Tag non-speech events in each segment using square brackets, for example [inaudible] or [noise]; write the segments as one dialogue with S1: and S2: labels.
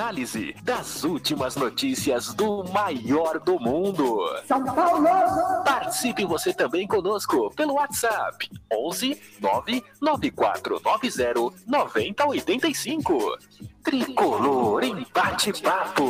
S1: análise das últimas notícias do maior do mundo.
S2: São Paulo!
S1: Participe você também conosco pelo WhatsApp 11 99490 9085. Tricolor em bate-papo.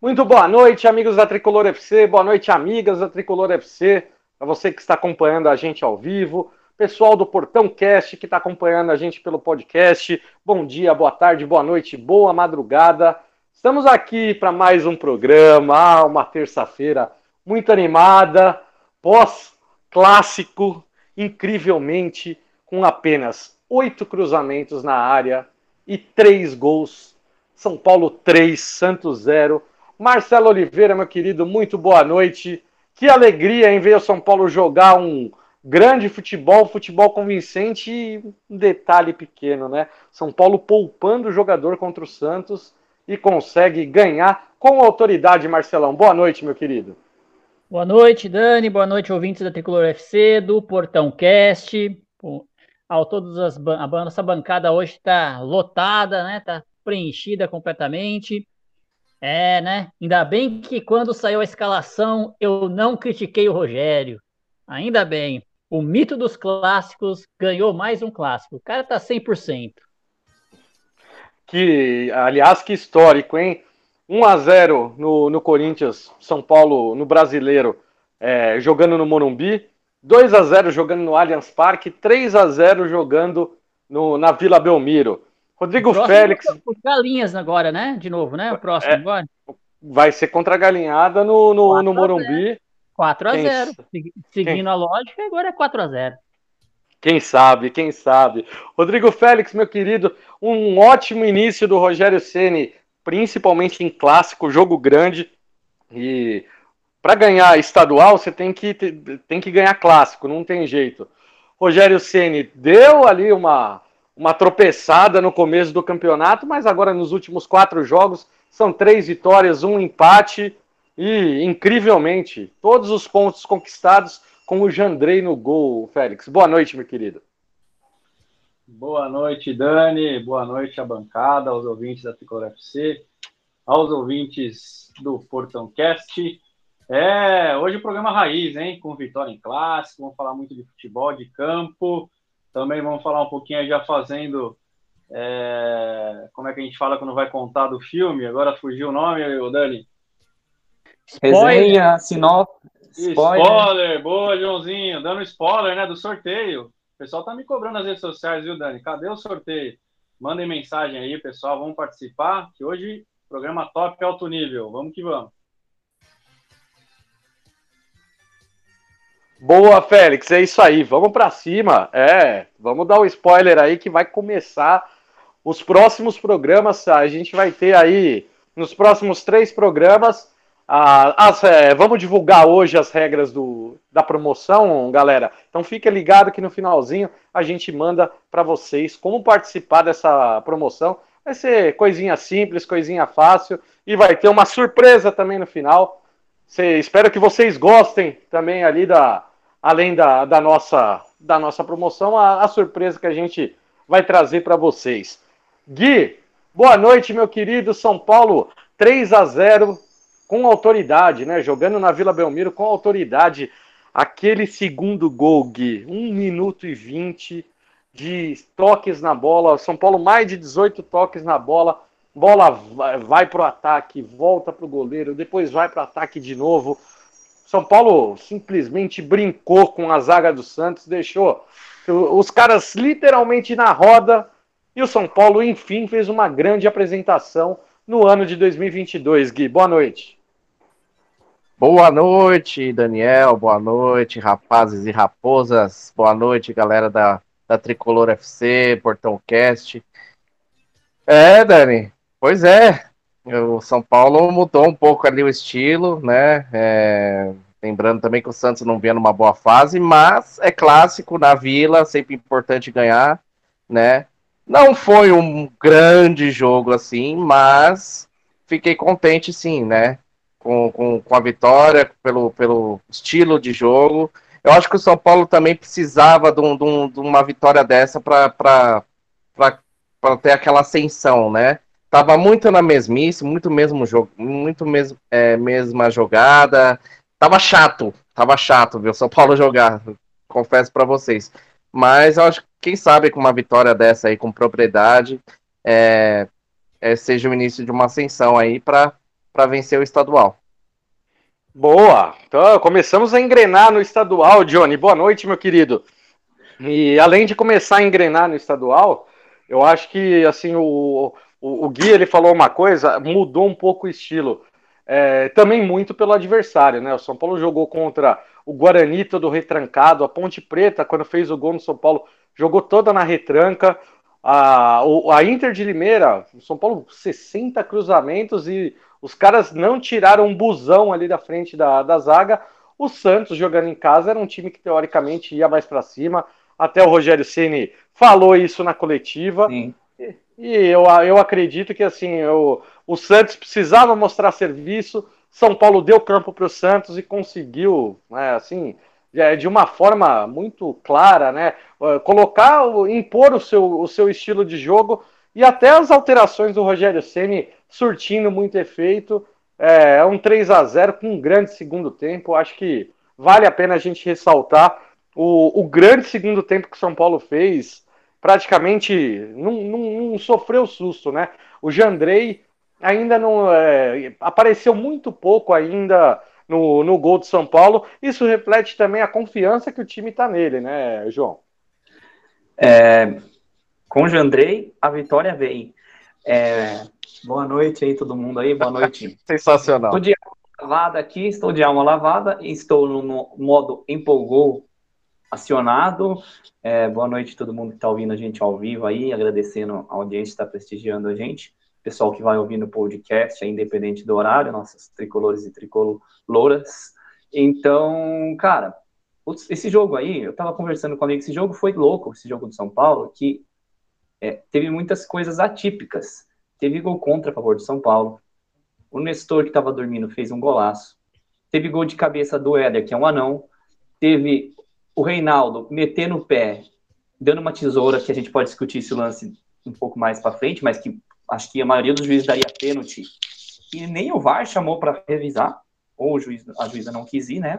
S3: Muito boa noite, amigos da Tricolor FC. Boa noite, amigas da Tricolor FC. Para você que está acompanhando a gente ao vivo, pessoal do Portão Cast que está acompanhando a gente pelo podcast. Bom dia, boa tarde, boa noite, boa madrugada. Estamos aqui para mais um programa, ah, uma terça-feira muito animada, pós-clássico, incrivelmente, com apenas oito cruzamentos na área e três gols. São Paulo 3, Santos 0. Marcelo Oliveira, meu querido, muito boa noite. Que alegria em ver o São Paulo jogar um grande futebol, futebol convincente e um detalhe pequeno, né? São Paulo poupando o jogador contra o Santos e consegue ganhar com autoridade, Marcelão. Boa noite, meu querido.
S4: Boa noite, Dani. Boa noite, ouvintes da Tricolor FC, do Portão Cast. Ao as a nossa bancada hoje está lotada, né? Tá preenchida completamente. É, né? Ainda bem que quando saiu a escalação eu não critiquei o Rogério. Ainda bem. O mito dos clássicos ganhou mais um clássico. O cara tá 100%.
S3: Que, aliás, que histórico, hein? 1 a 0 no, no Corinthians, São Paulo no Brasileiro, é, jogando no Morumbi. 2 a 0 jogando no Allianz Parque. 3 a 0 jogando no, na Vila Belmiro. Rodrigo Félix
S4: é o Galinhas agora, né? De novo, né? O próximo
S3: É.
S4: agora.
S3: vai ser contra a Galinhada no, no, no Morumbi.
S4: 4 a
S3: Quem
S4: 0
S3: sa-
S4: Segui- Seguindo a lógica, agora é 4 a 0
S3: Quem sabe, quem sabe. Rodrigo Félix, meu querido, um ótimo início do Rogério Ceni, principalmente em clássico, jogo grande. E para ganhar estadual, você tem que, tem que ganhar clássico, não tem jeito. Rogério Ceni deu ali uma, uma tropeçada no começo do campeonato, mas agora nos últimos quatro jogos são três vitórias, um empate e, incrivelmente, todos os pontos conquistados com o Jandrei no gol, Félix. Boa noite, meu querido.
S5: Boa noite, Dani. Boa noite à bancada, aos ouvintes da Tricolor FC, aos ouvintes do Portão Cast. É, hoje o programa Raiz, hein? Com vitória em clássico, vamos falar muito de futebol, de campo. Também vamos falar um pouquinho já fazendo. é, como é que a gente fala quando vai contar do filme? Agora fugiu o nome, ô, Dani.
S6: Resenha, sinopse,
S5: Spoiler.
S6: spoiler.
S5: boa, Joãozinho. Dando spoiler, né, do sorteio. O pessoal tá me cobrando nas redes sociais, viu, Dani? Cadê o sorteio? Mandem mensagem aí, pessoal. Vamos participar, que hoje programa top alto nível. Vamos que vamos.
S3: Boa, Félix, é isso aí. Vamos para cima. É, vamos dar o um spoiler aí que vai começar os próximos programas. A gente vai ter aí nos próximos três programas. Ah, as, é, vamos divulgar hoje as regras do, da promoção, galera. Então fica ligado que no finalzinho a gente manda para vocês como participar dessa promoção. Vai ser coisinha simples, coisinha fácil e vai ter uma surpresa também no final. Cê- espero que vocês gostem também ali da, além da, da nossa da nossa promoção, a, a surpresa que a gente vai trazer para vocês. Gui, boa noite, meu querido São Paulo, 3 a 0 com autoridade, né? Jogando na Vila Belmiro com autoridade. Aquele segundo gol, Gui, 1 minuto e 20 de toques na bola. São Paulo, mais de 18 toques na bola. Bola vai, para o ataque, volta para o goleiro, depois vai para o ataque de novo. São Paulo simplesmente brincou com a zaga do Santos, deixou os caras literalmente na roda. E o São Paulo, enfim, fez uma grande apresentação no ano de 2022. Gui, boa noite.
S6: Boa noite, Daniel. Boa noite, rapazes e raposas. Boa noite, galera da, da Tricolor FC, Portão Cast. É, Dani, pois é. O São Paulo mudou um pouco ali o estilo, né? É, Lembrando também que o Santos não vinha numa boa fase, mas é clássico na Vila, sempre importante ganhar, né? Não foi um grande jogo assim, mas fiquei contente sim, né? Com, com, com a vitória, pelo, pelo estilo de jogo. Eu acho que o São Paulo também precisava de, um, de, um, de uma vitória dessa para ter aquela ascensão, né? Tava muito na mesmice, muito mesmo jogo, muito mesmo, é, mesma jogada, Tava chato, tava chato ver o São Paulo [laughs] jogar, confesso para vocês. Mas eu acho que, quem sabe, com uma vitória dessa aí, com propriedade, é, é, seja o início de uma ascensão aí para vencer o estadual.
S3: Boa! Então, começamos a engrenar no estadual, Johnny. Boa noite, meu querido. E além de começar a engrenar no estadual, eu acho que assim o, o, o Gui ele falou uma coisa, mudou um pouco o estilo. É, também muito pelo adversário, né? O São Paulo jogou contra o Guarani todo retrancado, a Ponte Preta, quando fez o gol no São Paulo, jogou toda na retranca. A, a Inter de Limeira, São Paulo, 60 cruzamentos e os caras não tiraram um busão ali da frente da, da zaga. O Santos, jogando em casa, era um time que teoricamente ia mais para cima. Até o Rogério Ceni falou isso na coletiva. Sim. E, e eu, eu acredito que assim, eu, o Santos precisava mostrar serviço. São Paulo deu campo para o Santos e conseguiu, né, assim, de uma forma muito clara, né, colocar, impor o seu, o seu estilo de jogo e até as alterações do Rogério Ceni surtindo muito efeito. É, é um 3 a 0 com um grande segundo tempo. Acho que vale a pena a gente ressaltar o, o grande segundo tempo que o São Paulo fez. Praticamente não, não, não sofreu susto, né? O Jandrei ainda não é, apareceu muito pouco ainda no, no gol do São Paulo. Isso reflete também a confiança que o time está nele, né, João?
S2: É, com o Jandrei, a vitória vem. É, boa noite aí, todo mundo aí, boa noite. [laughs]
S6: Sensacional.
S2: Estou de alma lavada aqui, estou de alma lavada, estou no modo empolgou acionado. É, boa noite todo mundo que está ouvindo a gente ao vivo aí, agradecendo a audiência que está prestigiando a gente pessoal que vai ouvir no podcast, é independente do horário, nossas tricolores e tricoloras. Então, cara, esse jogo aí, eu tava conversando com ele, esse jogo foi louco, esse jogo do São Paulo, que é, teve muitas coisas atípicas. Teve gol contra a favor do São Paulo. O Nestor, que estava dormindo, fez um golaço. Teve gol de cabeça do Éder, que é um anão. Teve o Reinaldo metendo o pé, dando uma tesoura, que a gente pode discutir esse lance um pouco mais para frente, mas que acho que a maioria dos juízes daria pênalti, e nem o VAR chamou para revisar, ou o juiz, a juíza não quis ir, né?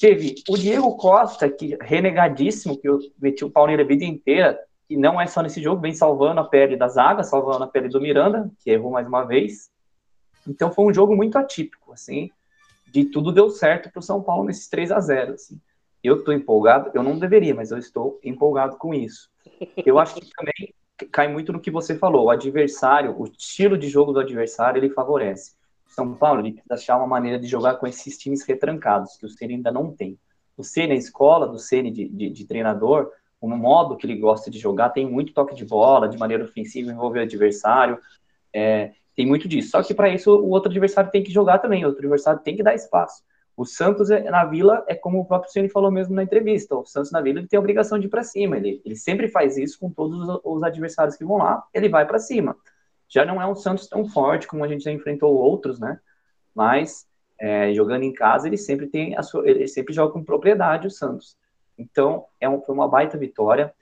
S2: Teve o Diego Costa, que renegadíssimo, que eu meti o pau nele a vida inteira, e não é só nesse jogo, vem salvando a pele da zaga, salvando a pele do Miranda, que errou mais uma vez. Então foi um jogo muito atípico, assim, de tudo deu certo para o São Paulo nesses 3 a 0 assim. Eu estou empolgado, eu não deveria, mas eu estou empolgado com isso. Eu acho que também cai muito no que você falou. O adversário, o estilo de jogo do adversário, ele favorece. São Paulo ele precisa achar uma maneira de jogar com esses times retrancados, que o Ceni ainda não tem. O Ceni, a escola do Ceni de, de, de, treinador, o modo que ele gosta de jogar, tem muito toque de bola, de maneira ofensiva, envolver o adversário, é, tem muito disso. Só que para isso o outro adversário tem que jogar também, o outro adversário tem que dar espaço. O Santos é, na Vila é como o próprio Ceni falou mesmo na entrevista. O Santos na Vila ele tem a obrigação de ir para cima. Ele, ele sempre faz isso com todos os, os adversários que vão lá. Ele vai para cima. Já não é um Santos tão forte como a gente já enfrentou outros, né? Mas é, jogando em casa ele sempre tem a sua, ele sempre joga com propriedade o Santos. Então é um, foi uma baita vitória.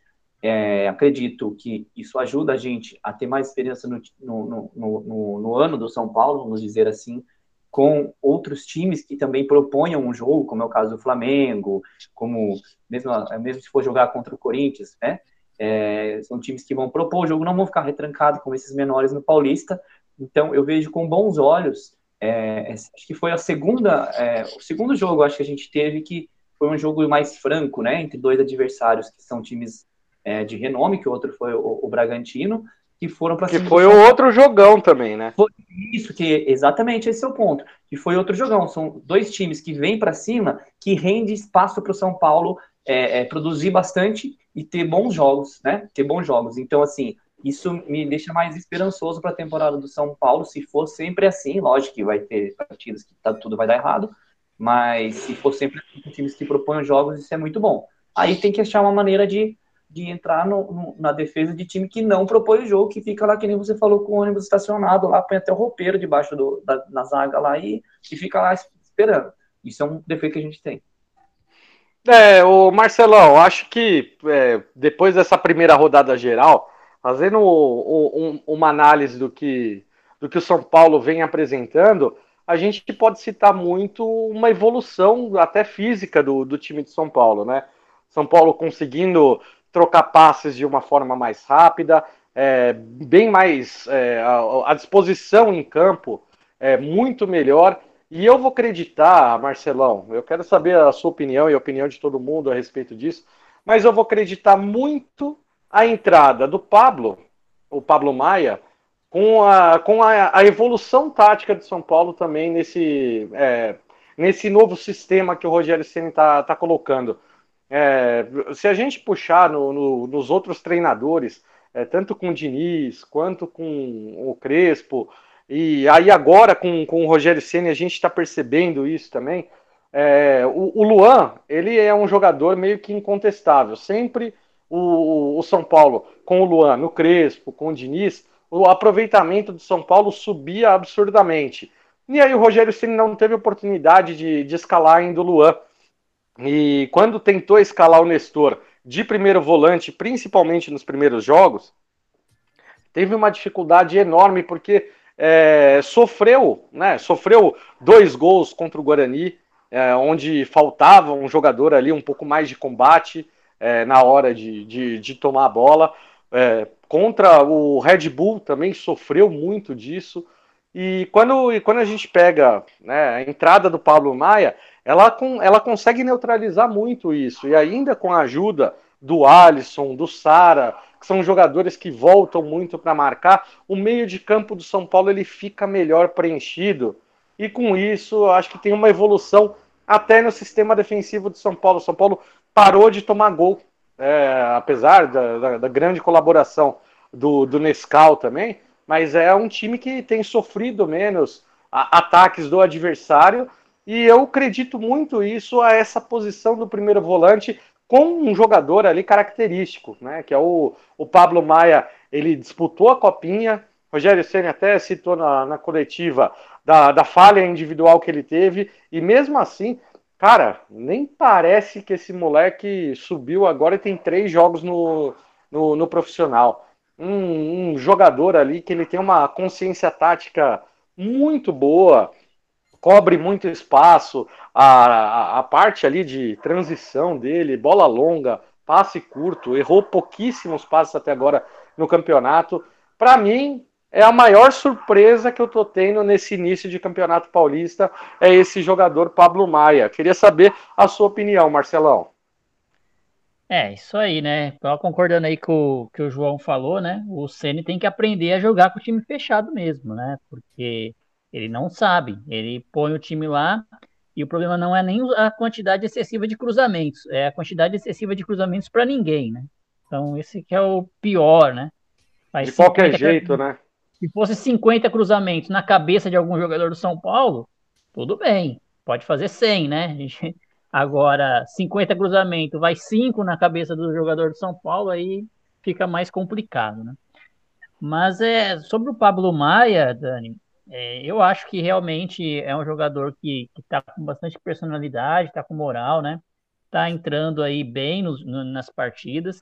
S2: É, acredito que isso ajuda a gente a ter mais experiência no, no, no, no, no ano do São Paulo, vamos dizer assim, com outros times que também proponham um jogo, como é o caso do Flamengo, como mesmo, mesmo se for jogar contra o Corinthians, né? É, são times que vão propor o jogo, não vão ficar retrancados como esses menores no Paulista. Então eu vejo com bons olhos. É, acho que foi a segunda, é, o segundo jogo acho que a gente teve que foi um jogo mais franco, né? Entre dois adversários que são times é, de renome, que o outro foi o, o Bragantino, que foram para
S3: Que foi o outro jogão também, né?
S2: Foi isso, que exatamente esse é o ponto. Que foi outro jogão. São dois times que vêm para cima, que rende espaço para o São Paulo é, é, produzir bastante e ter bons jogos, né? Ter bons jogos. Então, assim, isso me deixa mais esperançoso para a temporada do São Paulo. Se for sempre assim, lógico que vai ter partidas que tá, tudo vai dar errado, Mas se for sempre times que propõem jogos, isso é muito bom. Aí tem que achar uma maneira de, de entrar no, no, na defesa de time que não propõe o jogo, que fica lá, que nem você falou, com o ônibus estacionado lá, põe até o roupeiro debaixo do, da, na zaga lá e, e fica lá esperando. Isso é um defeito que a gente tem.
S3: É, o Marcelão, acho que é, depois dessa primeira rodada geral, fazendo um, um, uma análise do que, do que o São Paulo vem apresentando, a gente pode citar muito uma evolução até física do, do time de São Paulo, né? São Paulo conseguindo trocar passes de uma forma mais rápida, é, bem mais é, a, a, disposição em campo é muito melhor. E eu vou acreditar, Marcelão, eu quero saber a sua opinião e a opinião de todo mundo a respeito disso, mas eu vou acreditar muito a entrada do Pablo, o Pablo Maia, com a, com a, a evolução tática de São Paulo também nesse, é, nesse novo sistema que o Rogério Ceni está tá colocando. É, se a gente puxar no, no, nos outros treinadores, é, tanto com o Diniz quanto com o Crespo, e aí agora com, com o Rogério Ceni a gente está percebendo isso também. É, o, o, Luan, ele é um jogador meio que incontestável. Sempre o, o São Paulo, com o Luan, no Crespo, com o Diniz, o aproveitamento do São Paulo subia absurdamente. E aí o Rogério Ceni não teve oportunidade de, de escalar ainda o Luan. E quando tentou escalar o Nestor de primeiro volante, principalmente nos primeiros jogos, teve uma dificuldade enorme porque é, sofreu, né? Sofreu dois gols contra o Guarani, é, onde faltava um jogador ali um pouco mais de combate é, na hora de, de, de tomar a bola. Contra o Red Bull também sofreu muito disso. E quando, e quando a gente pega né, a entrada do Pablo Maia, ela, com, ela consegue neutralizar muito isso. E ainda com a ajuda do Alisson, do Sara, que são jogadores que voltam muito para marcar, o meio de campo do São Paulo ele fica melhor preenchido. E com isso, acho que tem uma evolução até no sistema defensivo do São Paulo. São Paulo parou de tomar gol é, apesar da, da, da, grande colaboração do, do Nescau também, mas é um time que tem sofrido menos a, ataques do adversário, e eu acredito muito isso a essa posição do primeiro volante com um jogador ali característico, né, que é o, o Pablo Maia, ele disputou a copinha, Rogério Senna até citou na, na coletiva da, da falha individual que ele teve, e mesmo assim Cara, nem parece que esse moleque subiu agora e tem três jogos no, no, no profissional. Um, um, jogador ali que ele tem uma consciência tática muito boa, cobre muito espaço, a, a, a parte ali de transição dele, bola longa, passe curto, errou pouquíssimos passes até agora no campeonato. Para mim, é a maior surpresa que eu tô tendo nesse início de Campeonato Paulista é esse jogador Pablo Maia. Queria saber a sua opinião, Marcelão.
S4: É, isso aí, né? Tô concordando aí com o que o João falou, né? O Ceni tem que aprender a jogar com o time fechado mesmo, né? Porque ele não sabe. Ele põe o time lá e o problema não é nem a quantidade excessiva de cruzamentos, é a quantidade excessiva de cruzamentos para ninguém, né? Então esse que é o pior, né?
S3: Faz de qualquer jeito, né?
S4: Se fosse 50 cruzamentos na cabeça de algum jogador do São Paulo, tudo bem, pode fazer 100, né? Agora, 50 cruzamentos, vai 5 na cabeça do jogador do São Paulo, aí fica mais complicado, né? Mas é sobre o Pablo Maia, Dani, é, eu acho que realmente é um jogador que está com bastante personalidade, está com moral, né? Está entrando aí bem nos, no, nas partidas,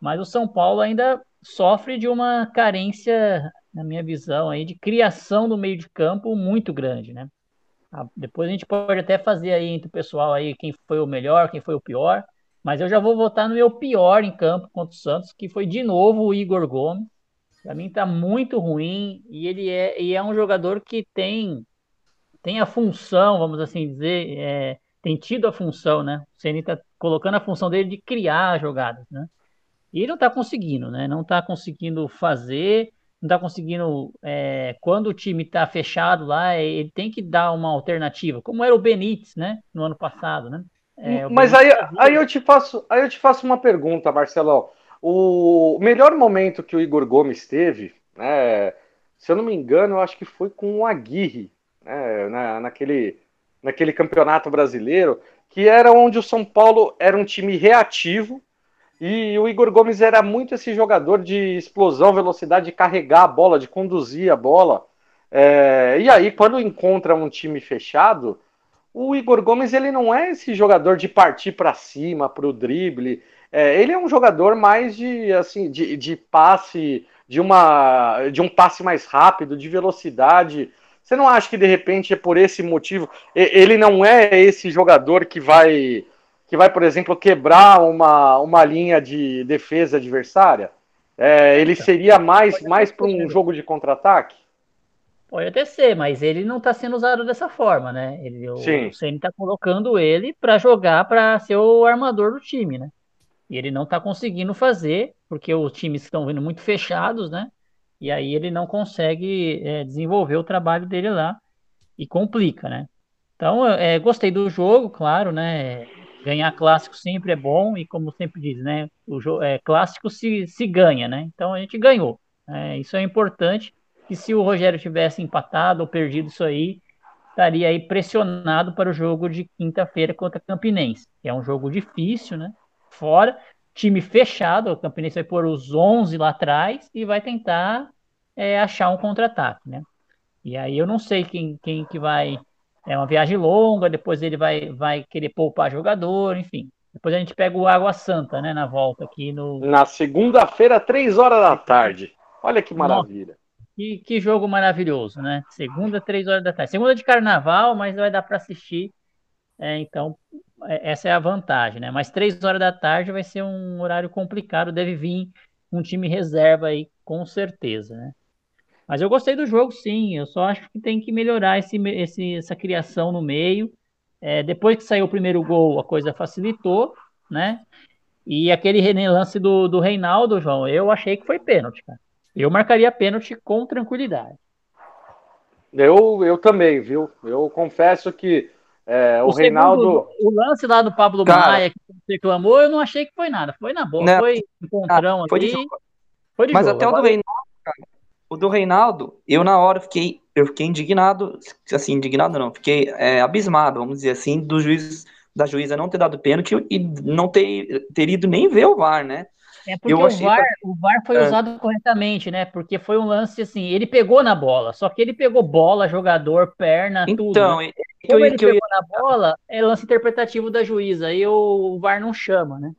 S4: mas o São Paulo ainda sofre de uma carência na minha visão, aí, de criação do meio de campo muito grande, né? Ah, depois a gente pode até fazer aí entre o pessoal aí quem foi o melhor, quem foi o pior, mas eu já vou votar no meu pior em campo contra o Santos, que foi de novo o Igor Gomes. Para mim tá muito ruim e ele é, e é um jogador que tem tem a função, vamos assim dizer, é, tem tido a função, né? O Ceni tá colocando a função dele de criar jogadas, né? E ele não tá conseguindo, né? Não tá conseguindo fazer não está conseguindo. É, quando o time está fechado lá, ele tem que dar uma alternativa, como era o Benítez, né? No ano passado, né?
S3: É, Mas aí, aí, eu te faço, aí eu te faço uma pergunta, Marcelão. O melhor momento que o Igor Gomes teve, né, se eu não me engano, eu acho que foi com o Aguirre, né, na, naquele naquele campeonato brasileiro, que era onde o São Paulo era um time reativo e o Igor Gomes era muito esse jogador de explosão, velocidade, de carregar a bola, de conduzir a bola. É, e aí, quando encontra um time fechado, o Igor Gomes ele não é esse jogador de partir para cima, para o drible. É, ele é um jogador mais de assim de, de passe, de uma de um passe mais rápido, de velocidade. Você não acha que de repente é por esse motivo ele não é esse jogador que vai que vai, por exemplo, quebrar uma, uma linha de defesa adversária? É, ele seria mais, mais para um jogo de contra-ataque?
S4: Pode até ser, mas ele não está sendo usado dessa forma, né? Ele,
S3: Sim.
S4: O Ceni está colocando ele para jogar, para ser o armador do time, né? E ele não está conseguindo fazer, porque os times estão vindo muito fechados, né? E aí ele não consegue é, desenvolver o trabalho dele lá e complica, né? Então, é, gostei do jogo, claro, né? Ganhar clássico sempre é bom e como sempre diz, né? O jogo, é, clássico se, se ganha, né? Então a gente ganhou. É, isso é importante que se o Rogério tivesse empatado ou perdido isso aí, estaria aí pressionado para o jogo de quinta-feira contra Campinense, que é um jogo difícil, né? Fora, time fechado, o Campinense vai pôr os 11 lá atrás e vai tentar é, achar um contra-ataque, né? E aí eu não sei quem, quem que vai... É uma viagem longa, depois ele vai, vai querer poupar jogador, enfim. Depois a gente pega o Água Santa, né, na volta aqui no...
S3: Na segunda-feira, três horas da tarde. Olha que maravilha.
S4: Que, que jogo maravilhoso, né? Segunda, três horas da tarde. Segunda de carnaval, mas vai dar para assistir. É, então, é, essa é a vantagem, né? Mas três horas da tarde vai ser um horário complicado. Deve vir um time reserva aí, com certeza, né? Mas eu gostei do jogo, sim. Eu só acho que tem que melhorar esse, esse, essa criação no meio. É, depois que saiu o primeiro gol, a coisa facilitou, né? E aquele lance do, do Reinaldo, João, eu achei que foi pênalti, cara. Eu marcaria pênalti com tranquilidade.
S3: Eu, eu também, viu? Eu confesso que é, o, o Reinaldo. Segundo,
S4: o lance lá do Pablo Cara, Maia que você reclamou, eu não achei que foi nada. Foi na boa, não, foi encontrão
S2: foi
S4: ali.
S2: De foi de Mas jogo. até Agora... o do Reinaldo, o do Reinaldo, eu na hora fiquei, eu fiquei indignado, assim, indignado não, fiquei é, abismado, vamos dizer assim, do juiz, da juíza não ter dado pênalti e não ter, ter ido nem ver o VAR, né?
S4: É porque o VAR, o VAR foi é. usado corretamente, né? Porque foi um lance assim, ele pegou na bola, só que ele pegou bola, jogador, perna,
S2: então,
S4: tudo. Então,
S2: né?
S4: como ele pegou na bola, é lance interpretativo da juíza, aí o, o VAR não chama, né?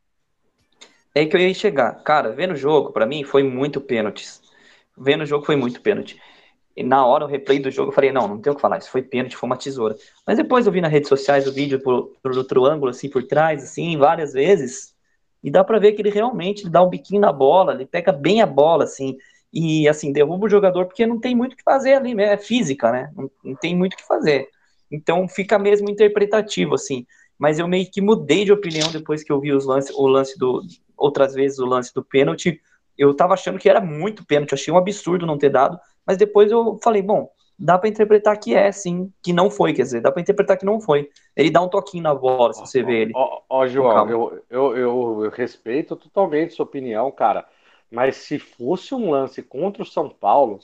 S2: É que eu ia chegar. Cara, vendo o jogo, para mim, foi muito pênaltis. Vendo o jogo, foi muito pênalti. E na hora, o replay do jogo, eu falei, não, não tem o que falar, isso foi pênalti, foi uma tesoura. Mas depois eu vi nas redes sociais o vídeo por, por outro ângulo, assim, por trás, assim, várias vezes e dá para ver que ele realmente dá um biquinho na bola, ele pega bem a bola, assim, e assim, derruba o jogador porque não tem muito o que fazer ali, né? É física, né? Não, não tem muito o que fazer. Então fica mesmo interpretativo, assim. Mas eu meio que mudei de opinião depois que eu vi os lance, o lance do. Outras vezes o lance do pênalti. Eu tava achando que era muito pênalti, achei um absurdo não ter dado, mas depois eu falei, bom, dá para interpretar que é, sim, que não foi, quer dizer, dá para interpretar que não foi. Ele dá um toquinho na bola, se você vê ele.
S3: Ó, ó João, eu, eu, eu, eu, respeito totalmente sua opinião, cara, mas se fosse um lance contra o São Paulo,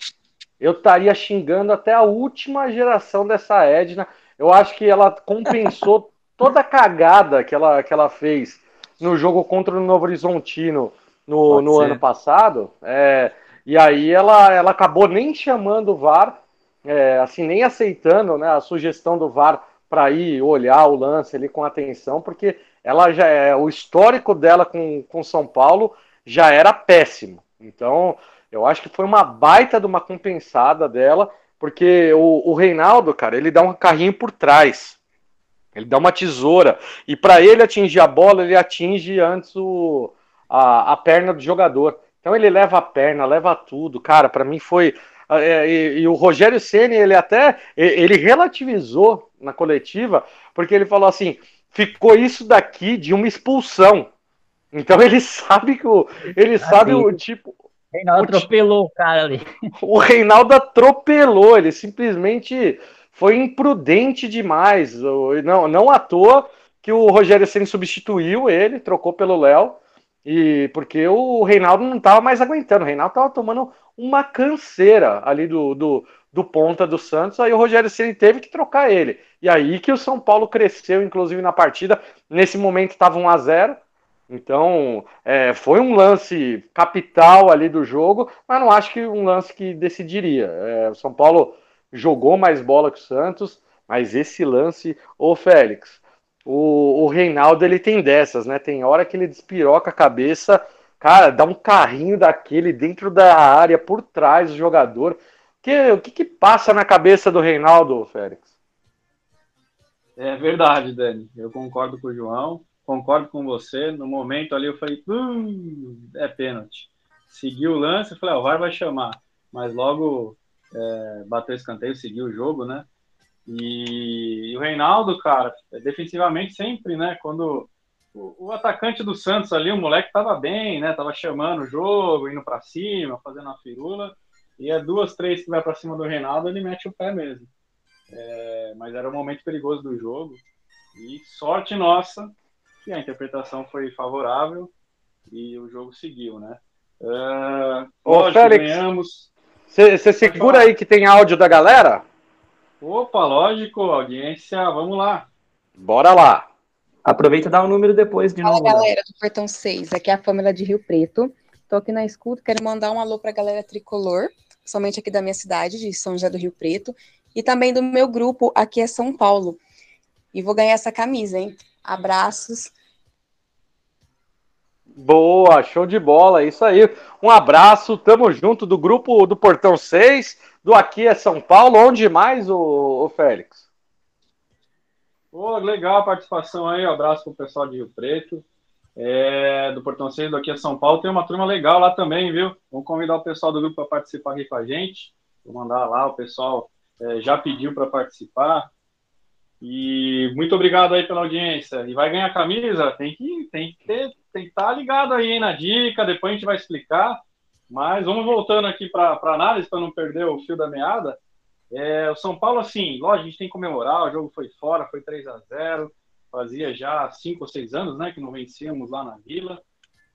S3: eu estaria xingando até a última geração dessa Edna. Eu acho que ela compensou [laughs] toda a cagada que ela, que ela fez no jogo contra o Novo Horizontino no, no ano passado. É, e aí ela, ela acabou nem chamando o VAR é, assim, nem aceitando né, a sugestão do VAR para ir olhar o lance ali com atenção, porque ela já é o histórico dela com, com São Paulo já era péssimo. Então, eu acho que foi uma baita de uma compensada dela, porque o, o Reinaldo, cara, ele dá um carrinho por trás. Ele dá uma tesoura. E para ele atingir a bola, ele atinge antes o, a, a perna do jogador. Então ele leva a perna, leva tudo. Cara, para mim foi ah, é, e, e, o Rogério Ceni ele até ele relativizou na coletiva porque ele falou assim ficou isso daqui de uma expulsão. Então ele [laughs] sabe que o ele sabe o tipo
S4: o Reinaldo atropelou o cara ali. [laughs]
S3: o Reinaldo atropelou ele simplesmente foi imprudente demais. Não não à toa que o Rogério Ceni substituiu ele trocou pelo Léo e porque o Reinaldo não estava mais aguentando. O Reinaldo estava tomando uma canseira ali do, do, do ponta do Santos, aí o Rogério Ceni teve que trocar ele. E aí que o São Paulo cresceu, inclusive na partida. Nesse momento estava 1 a 0 então, é, foi um lance capital ali do jogo, mas não acho que um lance que decidiria. É, o São Paulo jogou mais bola que o Santos, mas esse lance, ô Félix, o, o Reinaldo ele tem dessas, né? Tem hora que ele despiroca a cabeça, cara, dá um carrinho daquele dentro da área, por trás do jogador. Que, o que, que passa na cabeça do Reinaldo, Félix?
S5: É verdade, Dani. Eu concordo com o João concordo com você. No momento ali eu falei, hum, é pênalti. Segui o lance, falei, ah, o VAR vai chamar. Mas logo é, bateu escanteio, seguiu o jogo, né? E, o Reinaldo, cara, defensivamente sempre, né? Quando o, o, atacante do Santos ali, o moleque tava bem, né? Tava chamando o jogo, indo para cima, fazendo a firula. E é duas, três que vai para cima do Reinaldo, ele mete o pé mesmo. É, mas era um momento perigoso do jogo. E sorte nossa que a interpretação foi favorável e o jogo seguiu, né? Uh,
S3: Ô, lógico, Félix. Você segura aí que tem áudio da galera?
S5: Opa, lógico, audiência, vamos lá.
S3: Bora lá.
S2: Aproveita e dá o um número depois de
S7: Fala,
S2: novo.
S7: Fala, galera do Portão 6. Aqui é a Pamela de Rio Preto. Estou aqui na escuta, quero mandar um alô para a galera tricolor, somente aqui da minha cidade, de São José do Rio Preto, e também do meu grupo aqui é São Paulo. E vou ganhar essa camisa, hein? Abraços.
S3: Boa, show de bola, é isso aí. Um abraço, tamo junto do grupo do Portão 6, do Aqui é São Paulo. Onde mais, o, Félix?
S5: Pô, legal a participação aí, um abraço pro pessoal de Rio Preto. É, do Portão 6 do Aqui é São Paulo. Tem uma turma legal lá também, viu? Vamos convidar o pessoal do grupo para participar aqui com a gente. Vou mandar lá, o pessoal é, já pediu para participar. E muito obrigado aí pela audiência. E vai ganhar camisa? Tem que, tem que ter, tem que estar tá ligado aí na dica, depois a gente vai explicar. Mas vamos voltando aqui para a análise, para não perder o fio da meada. É, o São Paulo, assim, lógico, a gente tem que comemorar, o jogo foi fora, foi 3 a 0 fazia já 5 ou 6 anos né, que não vencíamos lá na Vila,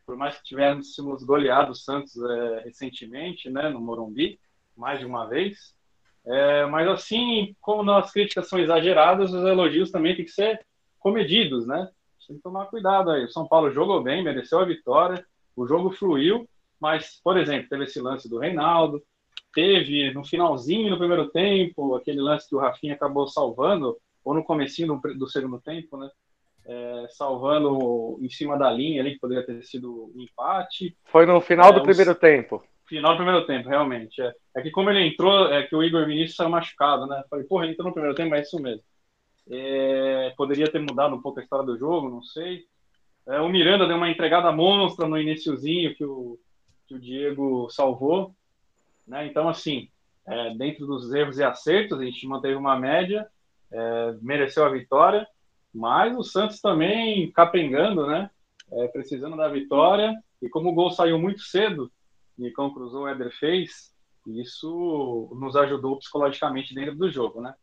S5: por mais que tivéssemos goleado o Santos é, recentemente, né, no Morumbi, mais de uma vez. É, mas assim, como as críticas são exageradas, os elogios também têm que ser comedidos, né? Tem que tomar cuidado aí. O São Paulo jogou bem, mereceu a vitória, o jogo fluiu, mas, por exemplo, teve esse lance do Reinaldo, teve no finalzinho, no primeiro tempo, aquele lance que o Rafinha acabou salvando, ou no comecinho do, do segundo tempo, né? É, salvando em cima da linha ali, que poderia ter sido um empate.
S3: Foi no final é, do primeiro tempo.
S5: Final do primeiro tempo, realmente. É. é que como ele entrou, é que o Igor Vinícius saiu machucado, né? Falei, porra, ele entrou no primeiro tempo, mas é isso mesmo. É, poderia ter mudado um pouco a história do jogo, não sei. É, o Miranda deu uma entregada monstra no iníciozinho que o, que o Diego salvou. Né? Então, assim, é, dentro dos erros e acertos, a gente manteve uma média, é, mereceu a vitória, mas o Santos também capengando, né? É, precisando da vitória. E como o gol saiu muito cedo, Nicão cruzou, o Éder fez, isso nos ajudou psicologicamente dentro do jogo, né?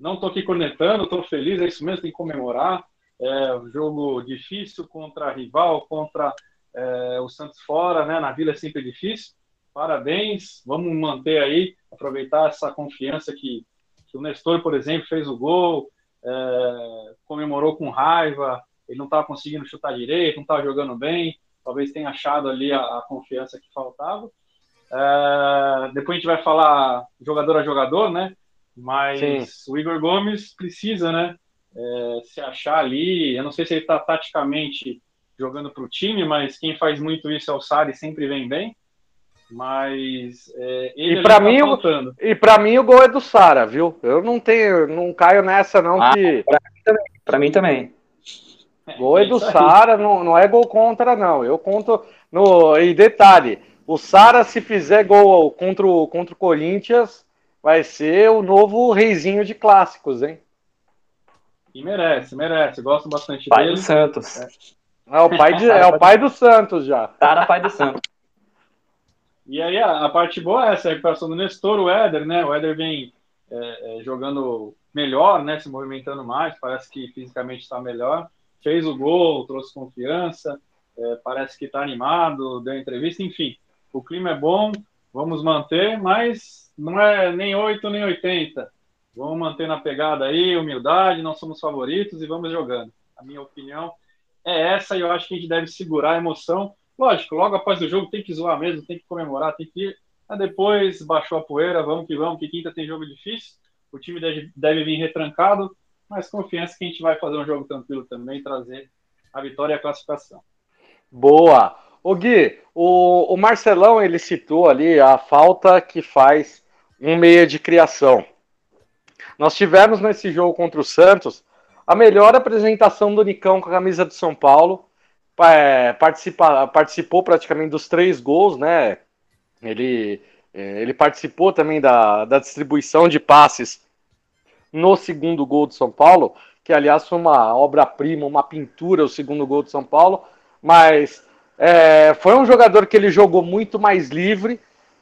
S5: Não estou aqui cornetando, estou feliz, é isso mesmo, tem que comemorar. É um jogo difícil contra rival, contra é, o Santos fora, né? Na Vila é sempre difícil. Parabéns, vamos manter aí, aproveitar essa confiança que, que o Nestor, por exemplo, fez o gol, é, comemorou com raiva, ele não estava conseguindo chutar direito, não estava jogando bem, talvez tenha achado ali a, a confiança que faltava. É, depois a gente vai falar jogador a jogador, né? Mas Sim. o Igor Gomes precisa, né? É, se achar ali. Eu não sei se ele está taticamente jogando para o time, mas quem faz muito isso é o Sari, sempre vem bem. Mas é,
S3: ele e para tá mim faltando. e para mim o gol é do Sara, viu? Eu não tenho, não caio nessa não ah, que
S2: para mim também.
S3: Gol é, é do Sara, não, não é gol contra, não. Eu conto. No, e detalhe: o Sara, se fizer gol contra o, contra o Corinthians, vai ser o novo reizinho de clássicos, hein?
S5: E merece, merece. Gosto bastante
S2: pai
S5: dele.
S2: Do Santos.
S3: É. é, o pai de, é o pai do Santos já.
S2: Sara, pai do Santos.
S5: E aí a, a, parte boa é essa a recuperação do Nestor, o Éder, né? O Éder vem é, é, jogando melhor, né? Se movimentando mais, parece que fisicamente está melhor fez o gol, trouxe confiança, é, parece que está animado, deu entrevista, enfim, o clima é bom, vamos manter, mas não é nem 8 nem 80. Vamos manter na pegada aí, humildade, nós somos favoritos e vamos jogando. A minha opinião é essa e eu acho que a gente deve segurar a emoção. Lógico, logo após o jogo tem que zoar mesmo, tem que comemorar, tem que ir. Mas depois baixou a poeira, vamos que vamos, que quinta tem jogo difícil. O time deve, deve vir retrancado, mas confiança que a gente vai fazer um jogo tranquilo também trazer a vitória e a classificação.
S3: Boa! O Gui, o, o Marcelão ele citou ali a falta que faz um meia de criação. Nós tivemos nesse jogo contra o Santos a melhor apresentação do Nicão com a camisa do São Paulo. É, participou praticamente dos três gols, né? Ele, é, ele participou também da, da distribuição de passes no segundo gol do São Paulo, que aliás foi uma obra-prima, uma pintura, o segundo gol do São Paulo. Mas é, foi um jogador que ele jogou muito mais livre.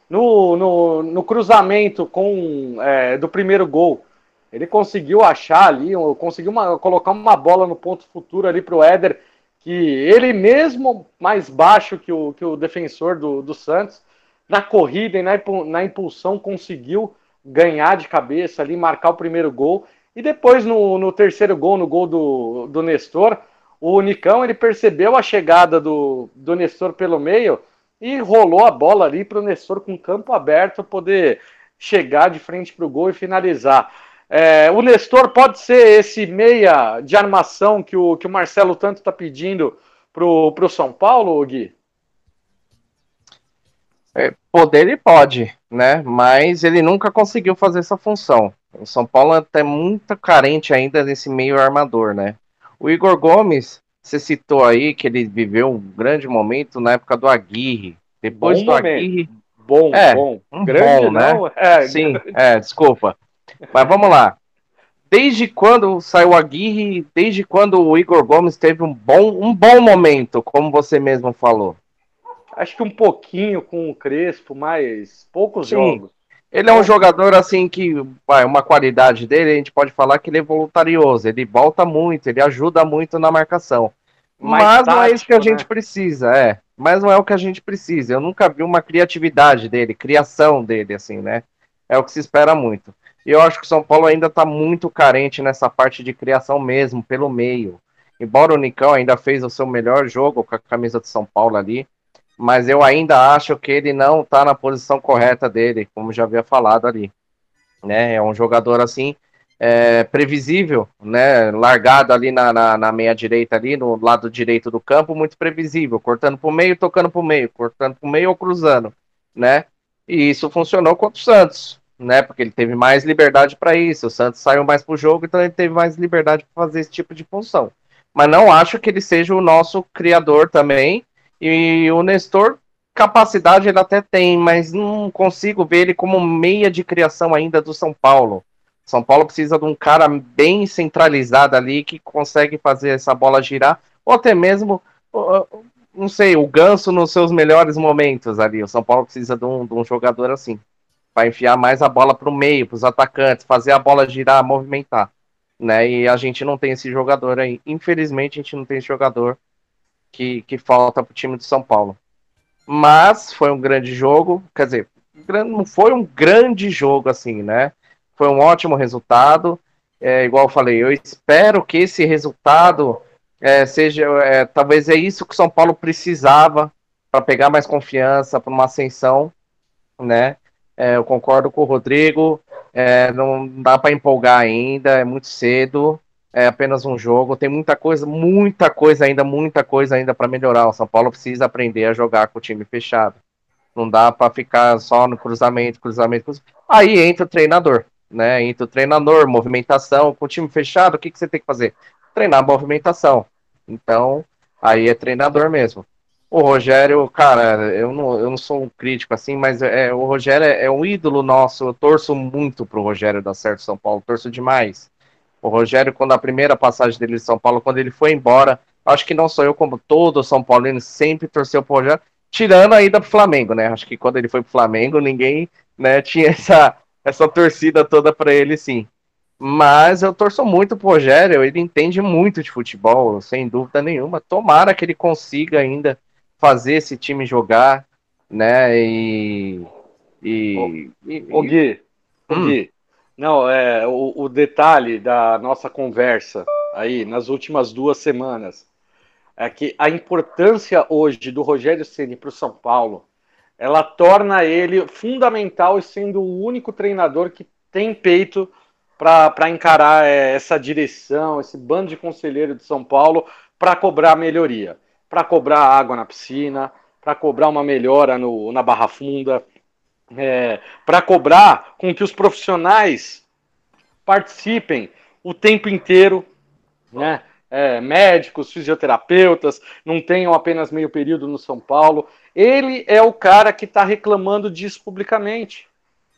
S3: No, no, no cruzamento com é, do primeiro gol, ele conseguiu achar ali, conseguiu uma, colocar uma bola no ponto futuro ali para o Éder, que ele mesmo mais baixo que o, que o defensor do, do Santos, na corrida e na, na impulsão conseguiu ganhar de cabeça ali, marcar o primeiro gol. E depois no, no terceiro gol, no gol do, do Nestor, o Nicão ele percebeu a chegada do, do Nestor pelo meio e rolou a bola ali para o Nestor com campo aberto poder chegar de frente para o gol e finalizar. É, o Nestor pode ser esse meia de armação que o, que o Marcelo tanto está pedindo para o São Paulo, Gui?
S6: É, poder ele pode, né? Mas ele nunca conseguiu fazer essa função. O São Paulo é até muito carente ainda nesse meio armador, né? O Igor Gomes, você citou aí que ele viveu um grande momento na época do Aguirre. Depois bom do momento. Aguirre.
S3: Bom, é, bom.
S6: Um grande, bom, né? É, Sim, é, desculpa. Mas vamos lá. Desde quando saiu Aguirre, desde quando o Igor Gomes teve um bom, um bom momento, como você mesmo falou?
S3: Acho que um pouquinho com o Crespo, mas poucos Sim. jogos.
S6: Ele é um jogador assim que, vai, uma qualidade dele, a gente pode falar que ele é voluntarioso, ele volta muito, ele ajuda muito na marcação. Mas tático, não é isso que a né? gente precisa, é. Mas não é o que a gente precisa. Eu nunca vi uma criatividade dele, criação dele, assim, né? É o que se espera muito. E eu acho que o São Paulo ainda está muito carente nessa parte de criação mesmo, pelo meio. Embora o Nicão ainda fez o seu melhor jogo com a camisa de São Paulo ali, mas eu ainda acho que ele não está na posição correta dele, como já havia falado ali. Né? É um jogador assim é, previsível, né? Largado ali na, na, na, meia direita ali, no lado direito do campo, muito previsível, cortando para o meio, tocando para o meio, cortando para o meio ou cruzando, né? E isso funcionou contra o Santos, né? Porque ele teve mais liberdade para isso. O Santos saiu mais pro jogo, então ele teve mais liberdade para fazer esse tipo de função. Mas não acho que ele seja o nosso criador também e o Nestor, capacidade ele até tem, mas não consigo ver ele como meia de criação ainda do São Paulo. São Paulo precisa de um cara bem centralizado ali que consegue fazer essa bola girar, ou até mesmo, não sei, o Ganso nos seus melhores momentos ali. O São Paulo precisa de um, de um jogador assim, para enfiar mais a bola para o meio, para os atacantes, fazer a bola girar, movimentar. Né? E a gente não tem esse jogador aí. Infelizmente, a gente não tem esse jogador que, que falta para o time de São Paulo. Mas foi um grande jogo, quer dizer, não foi um grande jogo assim, né? Foi um ótimo resultado. É, igual eu falei, eu espero que esse resultado é, seja, é, talvez é isso que o São Paulo precisava para pegar mais confiança para uma ascensão, né? É, eu concordo com o Rodrigo, é, não dá para empolgar ainda, é muito cedo é apenas um jogo. Tem muita coisa, muita coisa ainda, muita coisa ainda para melhorar. O São Paulo precisa aprender a jogar com o time fechado. Não dá para ficar só no cruzamento, cruzamento, cruzamento. Aí entra o treinador, né? Entra o treinador, movimentação. Com o time fechado, o que, que você tem que fazer? Treinar a movimentação. Então, aí é treinador mesmo. O Rogério, cara, eu não, eu não sou um crítico assim, mas é, o Rogério é, é um ídolo nosso. Eu torço muito pro Rogério dar certo São Paulo, torço demais. O Rogério, quando a primeira passagem dele em São Paulo, quando ele foi embora, acho que não sou eu, como todo São Paulino, sempre torceu pro Rogério, tirando a ida pro Flamengo, né? Acho que quando ele foi pro Flamengo, ninguém né, tinha [laughs] essa, essa torcida toda para ele, sim. Mas eu torço muito pro Rogério, ele entende muito de futebol, sem dúvida nenhuma. Tomara que ele consiga ainda fazer esse time jogar, né? E E.
S3: Ô, Gui, ô,
S6: Hum.
S3: Gui, não, é, o, o detalhe da nossa conversa aí nas últimas duas semanas é que a importância hoje do Rogério Ceni para o São Paulo, ela torna ele fundamental e sendo o único treinador que tem peito para encarar é, essa direção, esse bando de conselheiro de São Paulo para cobrar melhoria, para cobrar água na piscina, para cobrar uma melhora no, na Barra Funda, é, para cobrar com que os profissionais participem o tempo inteiro, né? É, médicos, fisioterapeutas, não tenham apenas meio período no São Paulo. Ele é o cara que está reclamando disso publicamente.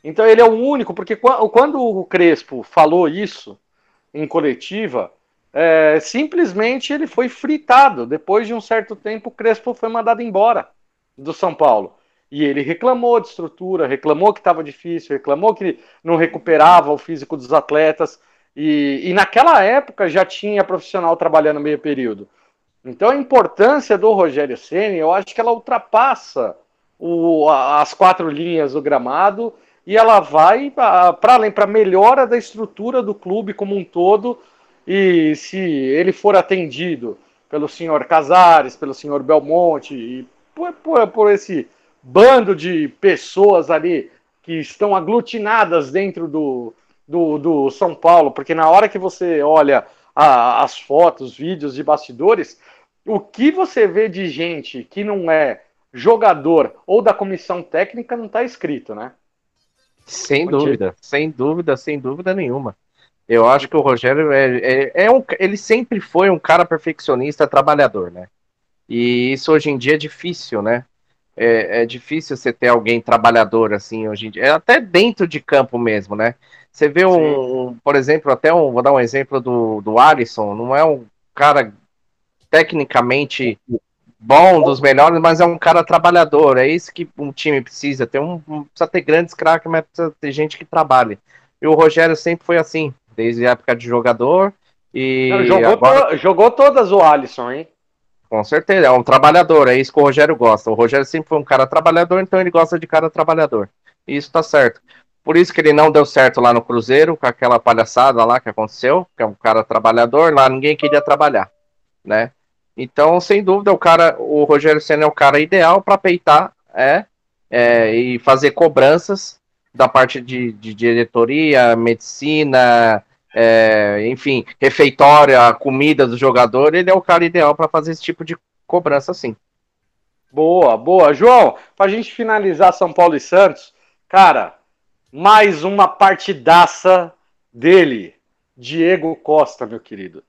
S3: Então ele é o único, porque qua- quando o Crespo falou isso em coletiva, é, simplesmente ele foi fritado. Depois de um certo tempo, o Crespo foi mandado embora do São Paulo. E ele reclamou de estrutura, reclamou que estava difícil, reclamou que não recuperava o físico dos atletas. E, e naquela época já tinha profissional trabalhando meio período. Então a importância do Rogério Ceni, eu acho que ela ultrapassa o- as quatro linhas do gramado e ela vai para além para melhora da estrutura do clube como um todo. E se ele for atendido pelo senhor Casares, pelo senhor Belmonte e por, por, por esse bando de pessoas ali que estão aglutinadas dentro do, do, do São Paulo, porque na hora que você olha a- as fotos, vídeos de bastidores, o que você vê de gente que não é jogador ou da comissão técnica não está escrito, né?
S6: Sem
S3: Contigo.
S6: dúvida, sem dúvida, sem dúvida nenhuma. Eu acho que o Rogério é, é, é um, ele sempre foi um cara perfeccionista, trabalhador, né? E isso hoje em dia é difícil, né? É, é difícil você ter alguém trabalhador assim hoje em dia, é até dentro de campo mesmo, né? Você vê um, um, por exemplo, até um, vou dar um exemplo do, do Alisson, não é um cara tecnicamente bom, dos melhores, mas é um cara trabalhador. É isso que um time precisa. Ter um, precisa ter grandes craques, mas precisa ter gente que trabalhe. E o Rogério sempre foi assim, desde a época de jogador. E
S3: Não, jogou,
S6: agora,
S3: to- jogou todas o Alisson, hein?
S6: Com certeza, é um trabalhador. É isso que o Rogério gosta. O Rogério sempre foi um cara trabalhador, então ele gosta de cara trabalhador. E isso tá certo. Por isso que ele não deu certo lá no Cruzeiro, com aquela palhaçada lá que aconteceu, que é um cara trabalhador, lá ninguém queria trabalhar, né? Então, sem dúvida, o cara, o Rogério Senna é o cara ideal para peitar, é, é, e fazer cobranças da parte de, de diretoria, medicina, é, enfim, refeitório, a comida do jogador, ele é o cara ideal para fazer esse tipo de cobrança, sim.
S3: Boa, boa. João, pra gente finalizar São Paulo e Santos, cara, mais uma partidaça dele, Diego Costa, meu querido.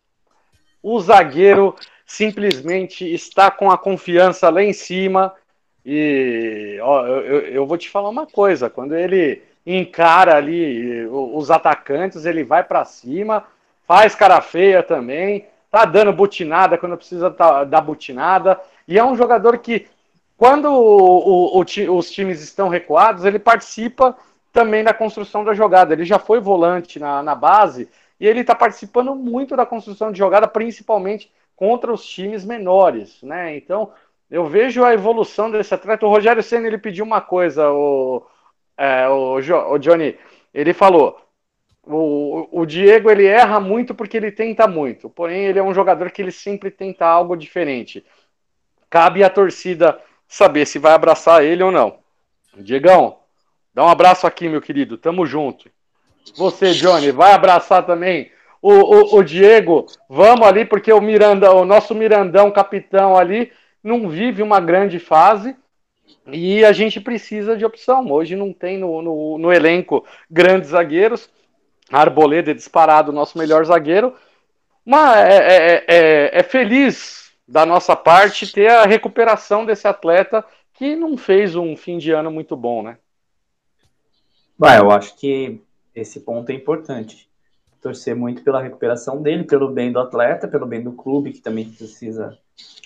S3: O zagueiro simplesmente está com a confiança lá em cima. E ó, eu- eu vou te falar uma coisa: quando ele encara ali os atacantes, ele vai para cima, faz cara feia também, tá dando butinada quando precisa tá- dar butinada. E é um jogador que, quando o- o- o os times estão recuados, ele participa também da construção da jogada. Ele já foi volante na, na base e ele está participando muito da construção de jogada, principalmente contra os times menores, né? Então, eu vejo a evolução desse atleta. O Rogério Senna, ele pediu uma coisa, o, é, o, o Johnny, ele falou, o, o Diego, ele erra muito porque ele tenta muito, porém ele é um jogador que ele sempre tenta algo diferente. Cabe à torcida saber se vai abraçar ele ou não. Diegão, dá um abraço aqui, meu querido, tamo junto. Você, Johnny, vai abraçar também o, o, o Diego? Vamos ali, porque o Miranda, o nosso Mirandão, capitão ali, não vive uma grande fase e a gente precisa de opção. Hoje não tem no, no, no elenco grandes zagueiros. Arboleda é disparado, nosso melhor zagueiro. Mas é, é, é, é feliz da nossa parte ter a recuperação desse atleta que não fez um fim de ano muito bom, né?
S2: Vai, eu acho que esse ponto é importante. Torcer muito pela recuperação dele, pelo bem do atleta, pelo bem do clube, que também precisa.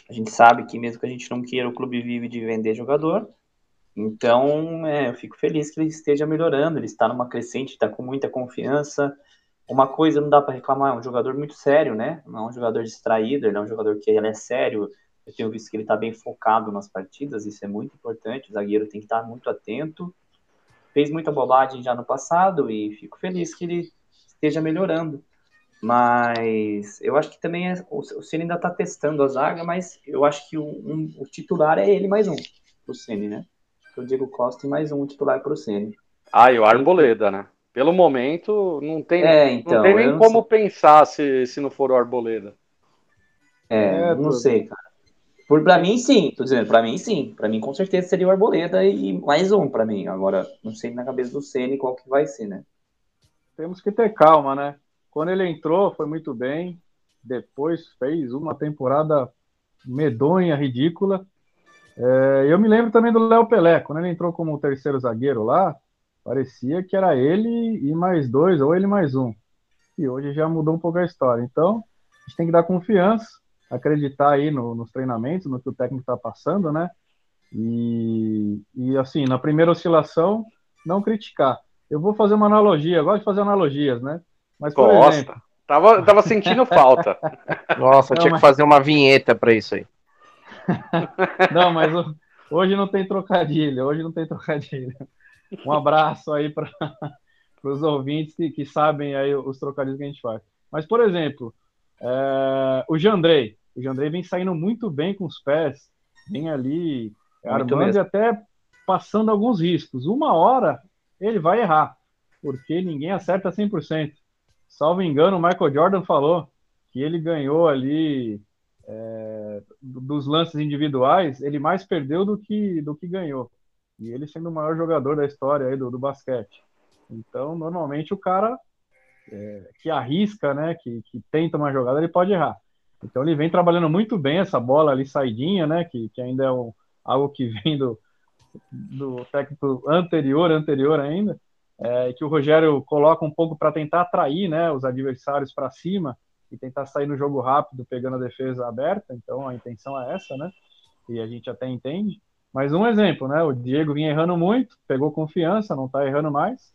S2: A gente sabe que mesmo que a gente não queira, o clube vive de vender jogador. Então, é, eu fico feliz que ele esteja melhorando. Ele está numa crescente, está com muita confiança. Uma coisa não dá para reclamar, é um jogador muito sério, né? Não é um jogador distraído, ele é um jogador que ele é sério. Eu tenho visto que ele está bem focado nas partidas, isso é muito importante. O zagueiro tem que estar muito atento. fez muita bobagem já no passado e fico feliz que ele esteja melhorando. Mas eu acho que também é, o, o Ceni ainda está testando a zaga, mas eu acho que o, um, o titular é ele mais um, o Ceni, né? O Diego Costa e mais um titular para o Ceni.
S3: Ah, e o Arboleda, né? Pelo momento, não tem,
S2: É, então,
S3: não tem nem
S2: não
S3: como pensar se, se não for o Arboleda.
S2: É,
S5: É,
S2: não
S5: tudo.
S2: sei, cara. Por, pra mim, sim, tô dizendo, pra mim, sim. Pra mim, com certeza, seria o Arboleda e mais um pra mim. Agora, não sei na cabeça do Ceni qual que vai ser, né?
S5: Temos que ter calma, né? Quando ele entrou, foi muito bem. Depois fez uma temporada medonha, ridícula. É, eu me lembro também do Léo Pelé. Quando ele entrou como terceiro zagueiro lá, parecia que era ele e mais dois, ou ele mais um. E hoje já mudou um pouco a história. Então, a gente tem que dar confiança, acreditar aí no- nos treinamentos, no que o técnico está passando, né? E, e, assim, na primeira oscilação, não criticar. Eu vou fazer uma analogia, eu gosto de fazer analogias, né? Mas, por exemplo,
S3: Gosta. Tava, tava sentindo falta. [laughs]
S6: Nossa,
S5: Não,
S6: tinha
S5: mas-
S6: que fazer uma vinheta pra isso aí. [laughs]
S5: Não, mas hoje não tem trocadilho, hoje não tem trocadilho. Um abraço aí para [laughs] os ouvintes que, que sabem aí os trocadilhos que a gente faz. Mas, por exemplo, é, o Jandrei. O Jandrei vem saindo muito bem com os pés, vem ali armando
S2: mesmo.
S5: e até passando alguns riscos. Uma hora ele vai errar, porque ninguém acerta 100%. Salvo engano, o Michael Jordan falou que ele ganhou ali é, dos lances individuais, ele mais perdeu do que, do que ganhou. E ele sendo o maior jogador da história aí do, do basquete. Então, normalmente o cara é, que arrisca, né, que, que tenta uma jogada, ele pode errar. Então ele vem trabalhando muito bem essa bola ali saidinha, né, que, que ainda é um, algo que vem do, do técnico anterior, anterior ainda, é, que o Rogério coloca um pouco para tentar atrair, né, os adversários para cima e tentar sair no jogo rápido, pegando a defesa aberta. Então a intenção é essa, né? E a gente até entende. Mas um exemplo, né? O Diego vinha errando muito, pegou confiança, não tá errando mais.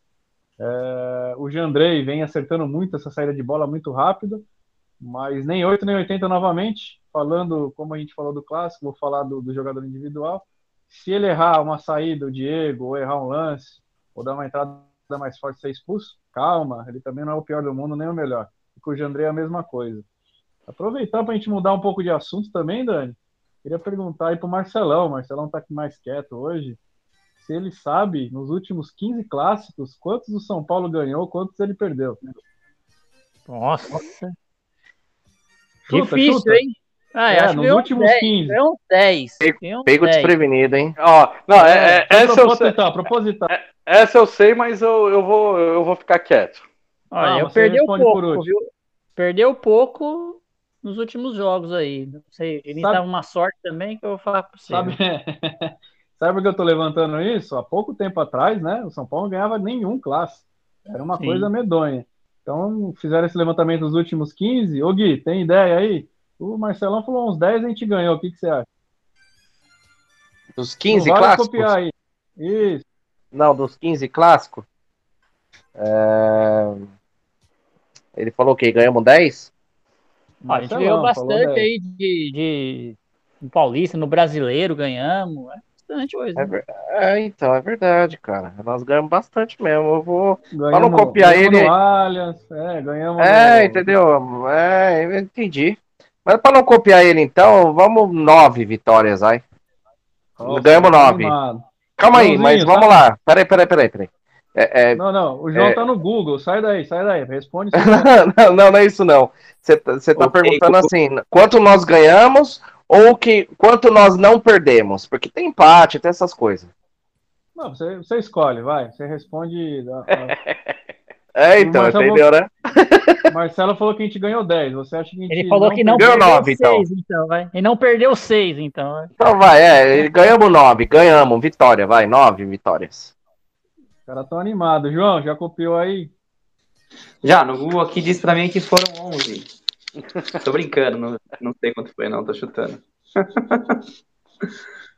S5: É, o Jandrei vem acertando muito essa saída de bola muito rápida, mas nem 8 nem 80 novamente. Falando, como a gente falou do clássico, vou falar do, do jogador individual. Se ele errar uma saída, o Diego, ou errar um lance, ou dar uma entrada mais forte ser expulso, calma, ele também não é o pior do mundo, nem o melhor. E com o Jandrei é a mesma coisa. Aproveitar para a gente mudar um pouco de assunto também, Dani. Queria perguntar aí pro Marcelão. O Marcelão tá aqui mais quieto hoje. Se ele sabe, nos últimos 15 clássicos, quantos o São Paulo ganhou, quantos ele perdeu.
S4: Nossa.
S5: Chuta,
S4: Difícil,
S5: chuta.
S4: hein? Ah,
S5: É,
S4: acho que
S5: nos
S4: uns
S5: últimos
S4: 10,
S5: 15.
S4: Ganhou uns 10. ganhou uns
S6: Pego
S4: 10.
S6: desprevenido, hein?
S3: Ó, não, é, é-
S5: foi
S3: essa, eu sei,
S5: proposital, proposital.
S3: essa eu sei, mas eu, eu, vou, eu vou ficar quieto.
S4: Olha,
S5: Ah,
S4: eu perdeu pouco, viu? Perdeu pouco nos últimos jogos aí. Não sei, ele
S5: Sabe-
S4: tava uma sorte também que eu vou falar pra você.
S5: Sabe, [laughs] sabe por que eu tô levantando isso? Há pouco tempo atrás, né? O São Paulo não ganhava nenhum clássico. Era uma
S4: Sim.
S5: coisa medonha. Então, fizeram esse levantamento nos últimos 15. Ô, Gui, tem ideia aí? O Marcelão falou uns 10 a gente ganhou. O que, que você acha?
S6: Dos 15
S5: não
S6: clássicos?
S5: copiar aí. Isso.
S6: Não, dos 15 clássicos. É, Ele falou que ganhamos 10?
S4: Ó, a gente ganhou
S5: falou
S4: bastante
S5: 10.
S4: aí de, de no Paulista, no Brasileiro ganhamos. É bastante coisa.
S6: É, ver- é, então, é verdade, cara. Nós ganhamos bastante mesmo. Eu vou.
S5: Ganhamos,
S6: copiar
S5: ganhamos
S6: ele-
S5: no Allianz, é, ganhamos
S6: É,
S5: no-
S6: entendeu? É, eu entendi. Mas para não copiar ele, então, vamos nove vitórias, vai.
S5: Nossa,
S6: Ganhamos
S5: tá
S6: nove.
S5: animado.
S6: Calma aí,
S5: Joãozinho,
S6: mas vamos
S5: tá?
S6: lá. Peraí, peraí, peraí, peraí. É, é,
S5: Não, não, o João
S6: É.
S5: tá no Google, sai daí, sai daí, responde. [laughs]
S6: não, não, não é isso não. Você tá, você tá
S2: Ok,
S6: perguntando assim, quanto nós ganhamos ou que, quanto nós não perdemos? Porque tem empate, tem essas coisas.
S5: Não, você, você escolhe, vai, você responde. [laughs]
S6: É, então,
S5: vou-
S6: entendeu, né? [laughs]
S5: Marcelo falou que a gente ganhou 10, você acha que a gente
S4: Ele falou que não
S6: perdeu
S4: perdeu
S6: nove, então.
S4: 6, então. vai. E não perdeu 6, então. vai.
S6: Então vai, é, ganhamos nove, ganhamos, vitória, vai, nove vitórias.
S5: Os caras tão animados. João, já copiou aí?
S2: Já, no Google aqui diz pra mim que foram 11. [laughs] Tô brincando, não, não sei quanto foi não, tô chutando. [laughs]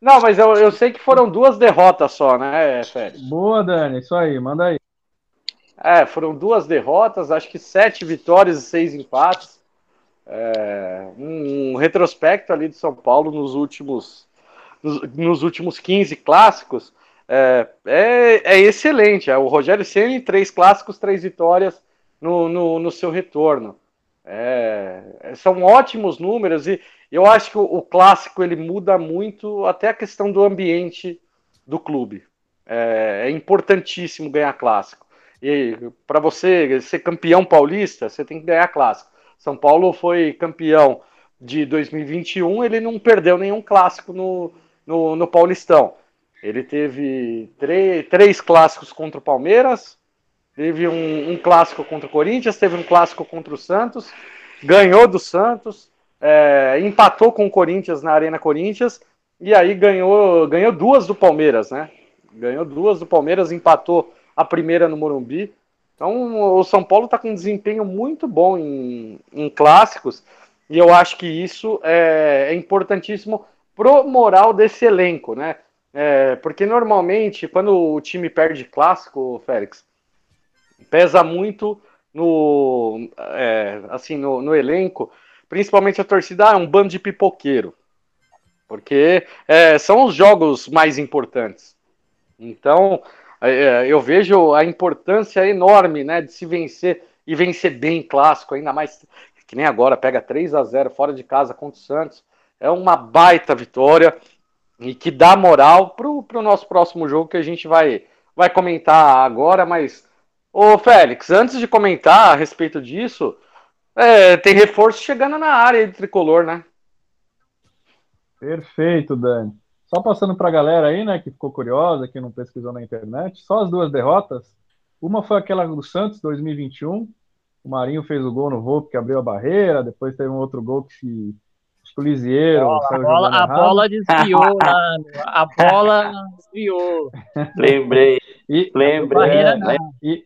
S3: Não, mas eu, eu sei que foram duas derrotas só, né, Félix?
S5: Boa, Dani, isso aí, manda aí.
S3: É, foram duas derrotas, acho que sete vitórias e seis empates. É, um retrospecto ali de São Paulo nos últimos, nos, nos últimos 15 clássicos. é, é, é excelente. É o Rogério Ceni três clássicos, três vitórias no, no, no seu retorno. É, são ótimos números e eu acho que o, o, clássico ele muda muito até a questão do ambiente do clube. É, é importantíssimo ganhar clássico. E para você ser campeão paulista, você tem que ganhar clássico. São Paulo foi campeão de 2021, ele não perdeu nenhum clássico no, no, no Paulistão. Ele teve três, três clássicos contra o Palmeiras, teve um, um, clássico contra o Corinthians, teve um clássico contra o Santos, ganhou do Santos, é, empatou com o Corinthians na Arena Corinthians, e aí ganhou, ganhou duas do Palmeiras, né? Ganhou duas do Palmeiras, empatou a primeira no Morumbi. Então o São Paulo está com um desempenho muito bom em, em clássicos. E eu acho que isso é, é importantíssimo pro moral desse elenco, né? É, porque normalmente, quando o time perde clássico, Félix, pesa muito no, é, assim, no, no, elenco, principalmente a torcida ah, é um bando de pipoqueiro. Porque é, são os jogos mais importantes. Então, eu vejo a importância enorme né, de se vencer e vencer bem clássico, ainda mais que nem agora, pega 3 a 0 fora de casa contra o Santos. É uma baita vitória e que dá moral para o nosso próximo jogo que a gente vai, vai comentar agora. Mas, ô Félix, antes de comentar a respeito disso, é, tem reforço chegando na área de tricolor, né?
S5: Perfeito, Dani. Só passando para a galera aí, né, que ficou curiosa, que não pesquisou na internet, só as duas derrotas. Uma foi aquela do Santos, 2021, o Marinho fez o gol no Volpe que abriu a barreira, depois teve um outro gol que se acho que o Lisieiro
S4: a bola, a bola desviou [laughs] lá, a bola desviou.
S2: Lembrei.
S5: E,
S2: lembrei.
S5: É, e,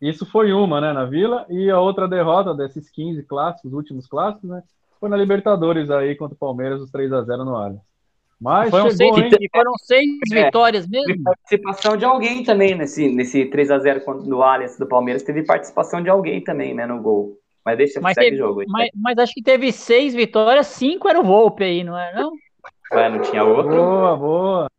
S5: isso foi uma, né, na Vila, e a outra derrota desses 15 clássicos, últimos clássicos, né, foi na Libertadores aí contra o Palmeiras, os 3 a 0 no Allianz.
S4: Mas foram, chegou, seis, hein? foram seis é, vitórias mesmo.
S2: Teve participação de alguém também nesse, nesse 3x0 do Allianz do Palmeiras. Teve participação de alguém também, né, no gol. Mas deixa
S4: mas segue teve, o jogo. Aí. Mas, mas, acho que teve seis vitórias, cinco era o Volpe aí, não é? Não?
S2: Ué, não tinha outro?
S5: Boa, boa.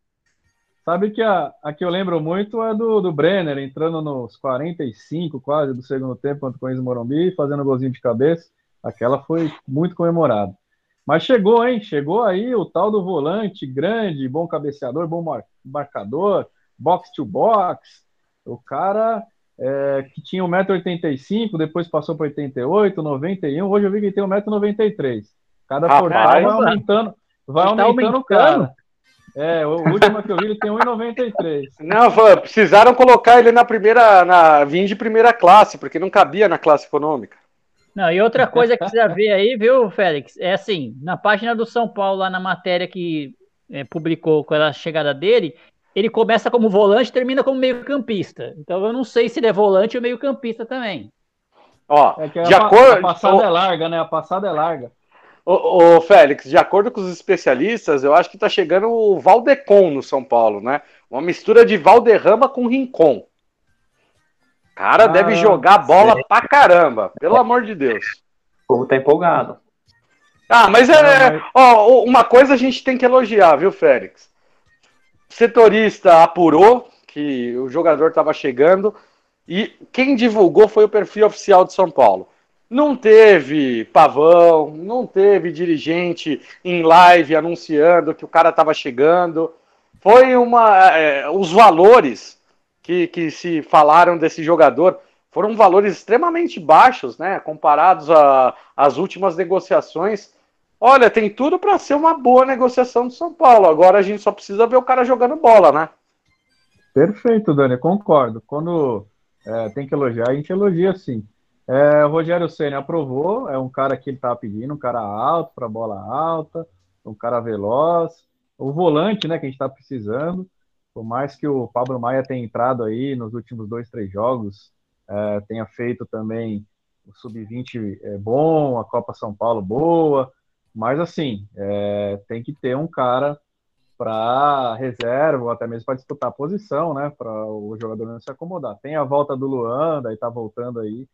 S5: Sabe que a, a que eu lembro muito é do, do Brenner, entrando nos 45 quase do segundo tempo contra o Corinthians Morumbi, fazendo um golzinho de cabeça. Aquela foi muito comemorada. Mas chegou, hein? Chegou aí o tal do volante grande, bom cabeceador, bom marcador, box to box. O cara é, que tinha 1,85m, depois passou para 88, 91. Hoje eu vi que ele tem 1,93m. Cada ah, portal vai aumentando, vai tá aumentando, o cara. É, o último que eu vi ele tem 1,93.
S3: Não, precisaram colocar ele na primeira, na vim de primeira classe, porque não cabia na classe econômica.
S4: Não, e outra coisa que precisa [laughs] ver aí, viu, Félix? É assim, na página do São Paulo, lá na matéria que é, publicou com a chegada dele, ele começa como volante e termina como meio-campista. Então eu não sei se ele é volante ou meio-campista também.
S5: Ó, é de a, acordo... a passada é larga, né? A passada é larga.
S3: Ô, ô, Félix, de acordo com os especialistas, eu acho que tá chegando o Valdecon no São Paulo, né? Uma mistura de Valderrama com Rincon cara ah, deve jogar bola pra caramba, pelo amor de Deus.
S2: O povo tá empolgado.
S3: Ah, mas é. Ó, uma coisa a gente tem que elogiar, viu, Félix? Setorista apurou que o jogador estava chegando e quem divulgou foi o perfil oficial de São Paulo. Não teve pavão, não teve dirigente em live anunciando que o cara estava chegando. Foi uma. É, os valores que, que se falaram desse jogador foram valores extremamente baixos, né? Comparados às últimas negociações. Olha, tem tudo para ser uma boa negociação do São Paulo. Agora a gente só precisa ver o cara jogando bola, né?
S5: Perfeito, Dani, concordo. Quando é, tem que elogiar, a gente elogia sim. É, o Rogério Senna aprovou, é um cara que ele estava pedindo, um cara alto para bola alta, um cara veloz, o volante, né, que a gente está precisando. Por mais que o Pablo Maia tenha entrado aí nos últimos dois, três jogos, é, tenha feito também o Sub-20 é, bom, a Copa São Paulo boa, mas assim, é, tem que ter um cara para reserva, ou até mesmo para disputar a posição, né? Para o jogador não se acomodar. Tem a volta do Luan, daí tá voltando aí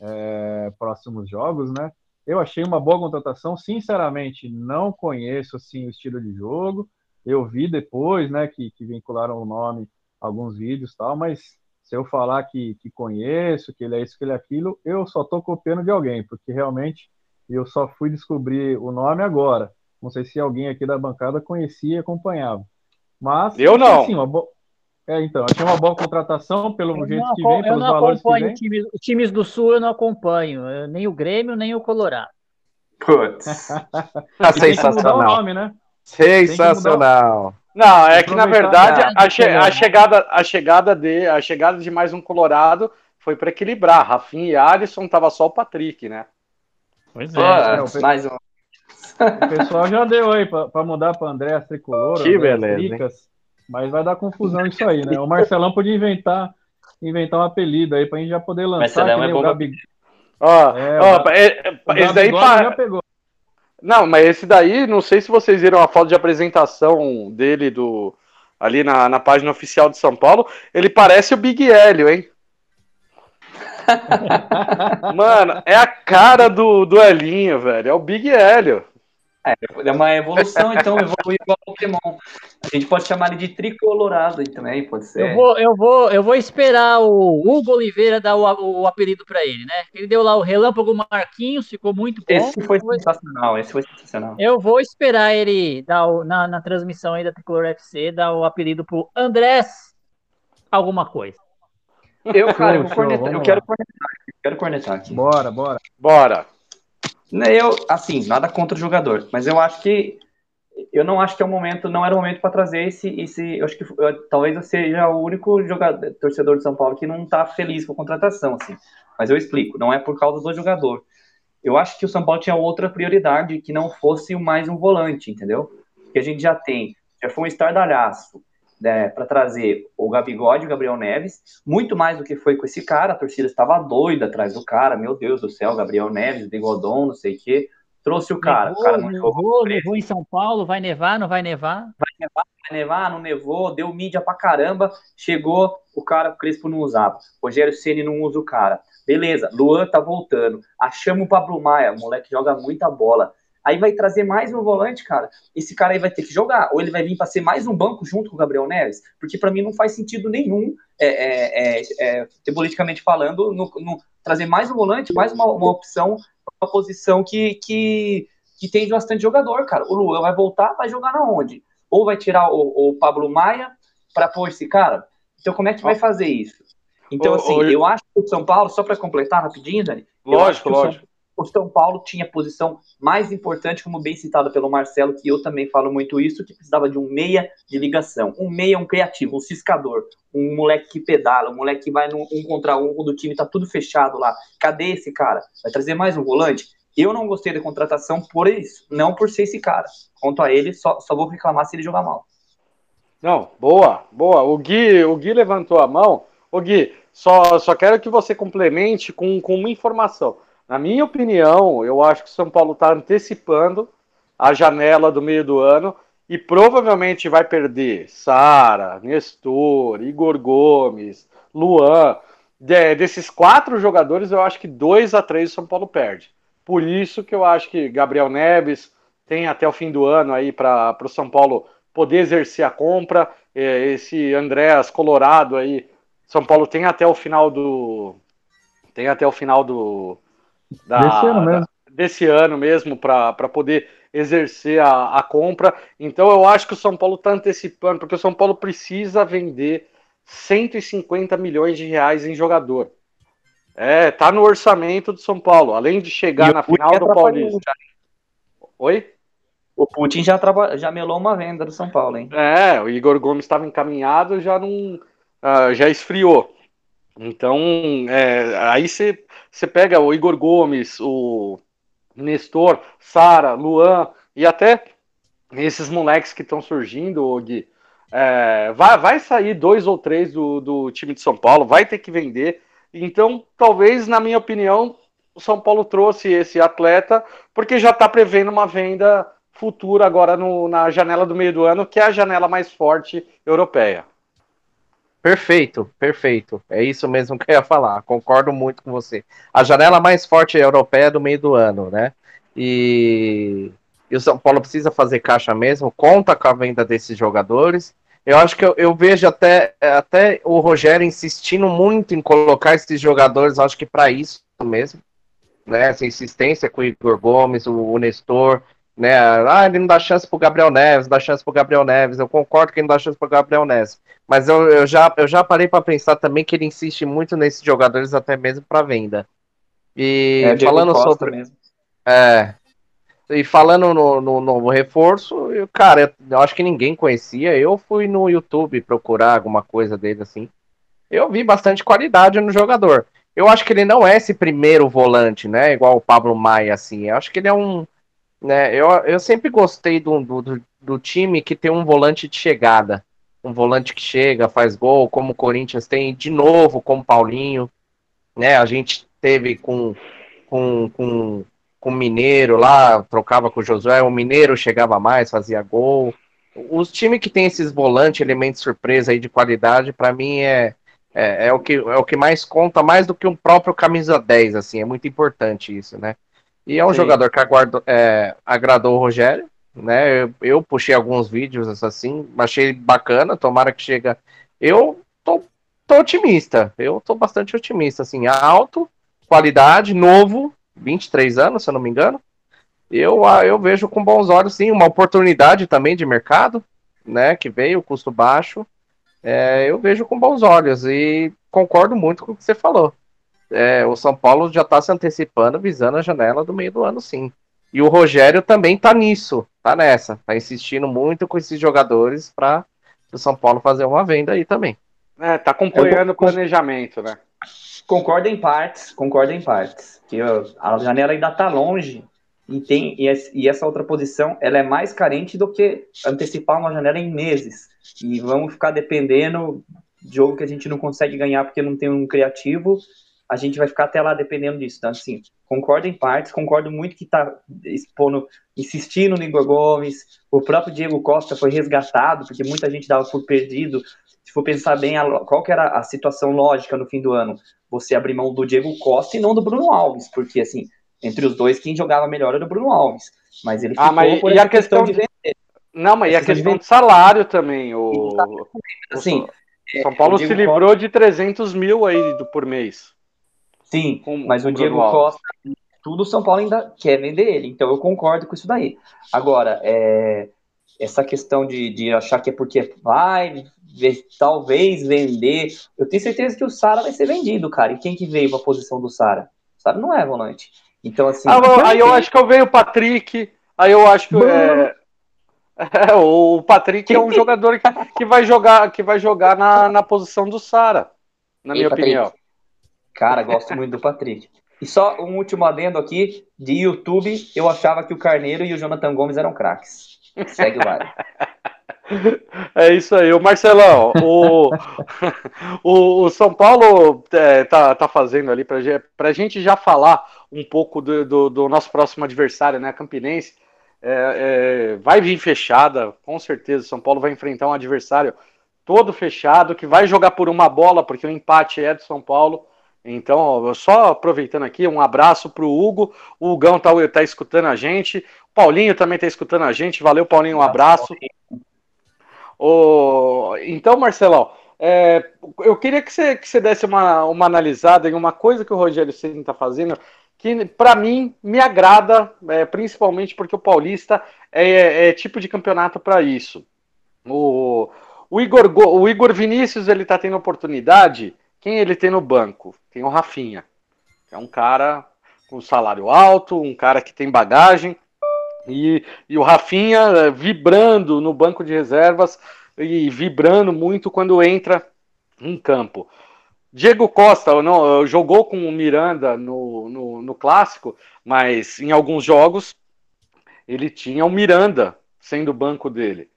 S5: é, próximos jogos, né? Eu achei uma boa contratação, sinceramente, não conheço assim o estilo de jogo, Eu vi depois, né, que, que vincularam o nome, alguns vídeos e tal, mas se eu falar que, que conheço, que ele é isso, que ele é aquilo, eu só estou copiando de alguém, porque realmente eu só fui descobrir o nome agora. Não sei se alguém aqui da bancada conhecia e acompanhava. Mas.
S3: Eu não.
S5: Assim, bo... É, então, achei uma boa contratação pelo
S4: Eu
S5: jeito
S4: não,
S5: que vem, pelos valores que
S4: acompanho
S5: vem.
S4: times, os times do Sul, eu não acompanho. eu- nem o Grêmio, nem o Colorado.
S2: Putz. [laughs]
S6: Tá
S5: E tem que mudar o
S6: sensacional.
S5: nome, né?
S6: Sensacional.
S3: Não, é que na verdade
S4: a-
S3: che- a chegada, a chegada de a chegada de mais um Colorado foi para equilibrar. Rafinha e Alisson tava só o Patrick, né?
S4: Pois
S5: é, o pe-
S2: mais um.
S5: O pessoal já deu aí para mudar para André Tricolor,
S6: Que
S5: Andréas
S6: beleza?
S5: Tricas, mas vai dar confusão isso aí, né? O Marcelão podia inventar, inventar um apelido aí para a gente já poder lançar,
S2: Marcelão é bom
S5: Gabi,
S3: Ó,
S5: É,
S3: ó,
S5: o Ga-
S3: é- é-
S5: o
S3: esse daí
S5: Gabigol
S3: pa-
S5: já pegou.
S3: Não, mas esse daí, não sei se vocês viram a foto de apresentação dele do ali na, na página oficial de São Paulo. Ele parece o Big Hélio, hein? [laughs] Mano, é a cara do, do Elinho, velho. É o Big Hélio.
S2: É uma evolução, então evoluiu igual Pokémon. A gente pode chamar ele de tricolorado aí também, pode ser.
S4: Eu vou, eu vou, eu vou esperar o Hugo Oliveira dar o, o apelido para ele, né? Ele deu lá o Relâmpago Marquinhos, ficou muito bom.
S2: Esse foi
S4: Eu vou-
S2: sensacional, esse foi sensacional.
S4: Eu vou esperar ele dar o- na, na transmissão aí da Tricolor FC, dar o apelido pro Andrés alguma coisa.
S2: Eu, cara, eu, vou
S5: Show,
S2: cornetar, eu quero cornetar, eu quero cornetar aqui.
S5: Bora, bora.
S3: Bora.
S2: Eu, assim, nada contra o jogador, mas eu acho que eu não acho que é o momento, não era o momento para trazer esse, esse, eu acho que eu- talvez eu seja o único jogador, torcedor de São Paulo que não tá feliz com a contratação, assim. Mas eu explico, não é por causa do jogador. Eu acho que o São Paulo tinha outra prioridade que não fosse mais um volante, entendeu? Porque a gente já tem, já foi um estardalhaço né, para trazer o Gabigol e o Gabriel Neves, muito mais do que foi com esse cara, a torcida estava doida atrás do cara, meu Deus do céu, Gabriel Neves, Bigodon, não sei o quê, trouxe o cara, o cara não jogou,
S4: nevou, nevou em São Paulo, vai nevar, não vai nevar?
S2: vai nevar, não nevou, deu mídia pra caramba, chegou, o cara, o Crespo não usava, Rogério Ceni não usa o cara, beleza, Luan tá voltando, achamos o Pablo Maia, moleque joga muita bola, aí vai trazer mais um volante, cara, esse cara aí vai ter que jogar, ou ele vai vir para ser mais um banco junto com o Gabriel Neves, porque para mim não faz sentido nenhum, é, é, é, é, politicamente falando, no, no, trazer mais um volante, mais uma, uma opção, uma posição que, que, que tem bastante jogador, cara, o Luan vai voltar, vai jogar na onde? Ou vai tirar o, o Pablo Maia para pôr esse cara? Então como é que vai fazer isso? Então, assim, eu acho que o São Paulo, só para completar rapidinho, Dani,
S3: Lógico, lógico.
S2: O São Paulo tinha posição mais importante, como bem citado pelo Marcelo, que eu também falo muito isso, que precisava de um meia de ligação. Um meia, um criativo, um ciscador, um moleque que pedala, um moleque que vai no um contra um quando o time tá tudo fechado lá. Cadê esse cara? Vai trazer mais um volante? Eu não gostei da contratação por isso, não por ser esse cara. Quanto a ele, só, só vou reclamar se ele jogar mal.
S3: Não, boa, boa. O Gui, o Gui levantou a mão. O Gui, só, só quero que você complemente com, com uma informação. Na minha opinião, eu acho que o São Paulo está antecipando a janela do meio do ano e provavelmente vai perder Sara, Nestor, Igor Gomes, Luan. De- desses quatro jogadores, eu acho que dois a três o São Paulo perde. Por isso que eu acho que Gabriel Neves tem até o fim do ano aí para o São Paulo poder exercer a compra. É, Esse Andréas Colorado aí, São Paulo tem até o final do. Tem até o final do. Da-
S5: Desse ano mesmo.
S3: da- desse ano mesmo para poder exercer a, a compra. Então eu acho que o São Paulo está antecipando, porque o São Paulo precisa vender 150 milhões de reais em jogador. É, tá no orçamento do São Paulo, além de chegar
S2: E
S3: na final do Paulista. Oi?
S2: O Putin já, traba- já melou uma venda do São Paulo, hein?
S3: É, o Igor Gomes estava encaminhado, já não, ah, já esfriou. Então, é, aí você você pega o Igor Gomes, o Nestor, Sara, Luan e até esses moleques que estão surgindo, Gui, é, vai, vai sair dois ou três do, do time de São Paulo, vai ter que vender. Então, talvez, na minha opinião, o São Paulo trouxe esse atleta porque já está prevendo uma venda futura agora no- na janela do meio do ano, que é a janela mais forte europeia.
S6: Perfeito, perfeito. É isso mesmo que eu ia falar. Concordo muito com você. A janela mais forte europeia é do meio do ano, né? E e o São Paulo precisa fazer caixa mesmo, conta com a venda desses jogadores. Eu acho que eu, eu vejo até, até o Rogério insistindo muito em colocar esses jogadores, acho que para isso mesmo, né? Essa insistência com o Igor Gomes, o, o Nestor, né? Ah, ele não dá chance pro Gabriel Neves, dá chance pro Gabriel Neves. Eu concordo que ele não dá chance pro Gabriel Neves. Mas eu, eu já, eu já parei para pensar também que ele insiste muito nesses jogadores, até mesmo para venda. E
S2: É,
S6: falando sobre.
S2: mesmo.
S6: É. E falando no, no novo reforço, eu, cara, eu, eu acho que ninguém conhecia. Eu fui no YouTube procurar alguma coisa dele assim. Eu vi bastante qualidade no jogador. Eu acho que ele não é esse primeiro volante, né? Igual o Pablo Maia, assim. Eu acho que ele é um. Né, eu, eu sempre gostei do, do, do- time que tem um volante de chegada. Um volante que chega, faz gol, como o Corinthians tem de novo, como o Paulinho. Né, a gente teve com, com, com, com o Mineiro lá, trocava com o Josué, o Mineiro chegava mais, fazia gol. Os times que tem esses volantes, elementos surpresa aí de qualidade, para mim é, é, é o que, é o que mais conta, mais do que um próprio camisa 10, assim, é muito importante isso, né? E é um
S2: Sim.
S6: jogador que aguardo, é, agradou o Rogério, né? Eu, eu puxei alguns vídeos assim, achei bacana, tomara que chega. Eu tô, tô otimista, eu tô bastante otimista, assim, alto, qualidade, novo, 23 anos, se eu não me engano. Eu, ah, eu vejo com bons olhos, sim, uma oportunidade também de mercado, né? Que veio, custo baixo. É, eu vejo com bons olhos e concordo muito com o que você falou. É, o São Paulo já está se antecipando, visando a janela do meio do ano, sim. E o Rogério também tá nisso, tá nessa, tá insistindo muito com esses jogadores para o São Paulo fazer uma venda aí também.
S3: É, tá acompanhando o planejamento, né?
S2: Concordo em partes, concordo em partes. Que a janela ainda está longe e tem e, e essa outra posição ela é mais carente do que antecipar uma janela em meses. E vamos ficar dependendo de jogo que a gente não consegue ganhar porque não tem um criativo. A gente vai ficar até lá dependendo disso. Então, assim, concordo em partes, concordo muito que está expondo, insistindo no Igor Gomes. O próprio Diego Costa foi resgatado, porque muita gente dava por perdido. Se for pensar bem, a qual que era a situação lógica no fim do ano? você abrir mão do Diego Costa e não do Bruno Alves, porque assim, entre os dois, quem jogava melhor era o Bruno Alves. Mas ele
S3: Ah,
S2: ficou
S3: mas
S2: por
S3: e a
S2: questão,
S3: questão
S2: de
S3: de-. Não, mas e a
S2: de
S3: questão de salário também. O,
S2: Assim,
S3: São Paulo se livrou de 300 mil aí do, por mês.
S2: Sim, mas o Diego
S3: Bruno.
S2: Costa, tudo o São Paulo ainda quer vender ele, então eu concordo com isso daí. Agora, é, essa questão de, de achar que é porque vai, ve- talvez vender, eu tenho certeza que o Sara vai ser vendido, cara. E quem que veio para a posição do Sara? O Sara não é volante. Então, assim.
S3: Ah, eu- aí eu acho que eu veio o Patrick. Aí eu acho que é, [laughs] é, o Patrick é um [laughs] jogador que, que vai jogar, que vai jogar na, na posição do Sara, na minha opinião.
S2: Cara, gosto muito do Patrick. E só um último adendo aqui, de YouTube, eu achava que o Carneiro e o Jonathan Gomes eram craques. Segue o baile. [laughs]
S3: É isso aí, o Marcelão. O, [laughs] o, o São Paulo é, tá, tá fazendo ali ge- pra gente já falar um pouco do, do, do nosso próximo adversário, né? A Campinense. É, é, vai vir fechada, com certeza. São Paulo vai enfrentar um adversário todo fechado, que vai jogar por uma bola, porque o empate é do São Paulo. Então, ó, só aproveitando aqui, um abraço pro Hugo. O Hugão tá, tá escutando a gente. O Paulinho também tá escutando a gente. Valeu, Paulinho, um abraço. Ô, então, Marcelão, é, eu queria que você, que você desse uma, uma analisada em uma coisa que o Rogério Ceni está fazendo, que para mim me agrada, é, principalmente porque o Paulista é, é tipo de campeonato para isso. O, o, Igor, Go- o Igor Vinícius ele está tendo oportunidade. Quem ele tem no banco? Tem o Rafinha. É um cara com salário alto, um cara que tem bagagem. E, e o Rafinha eh, vibrando no banco de reservas e vibrando muito quando entra em campo. Diego Costa não, jogou com o Miranda no, no, no clássico, mas em alguns jogos ele tinha o Miranda sendo o banco dele.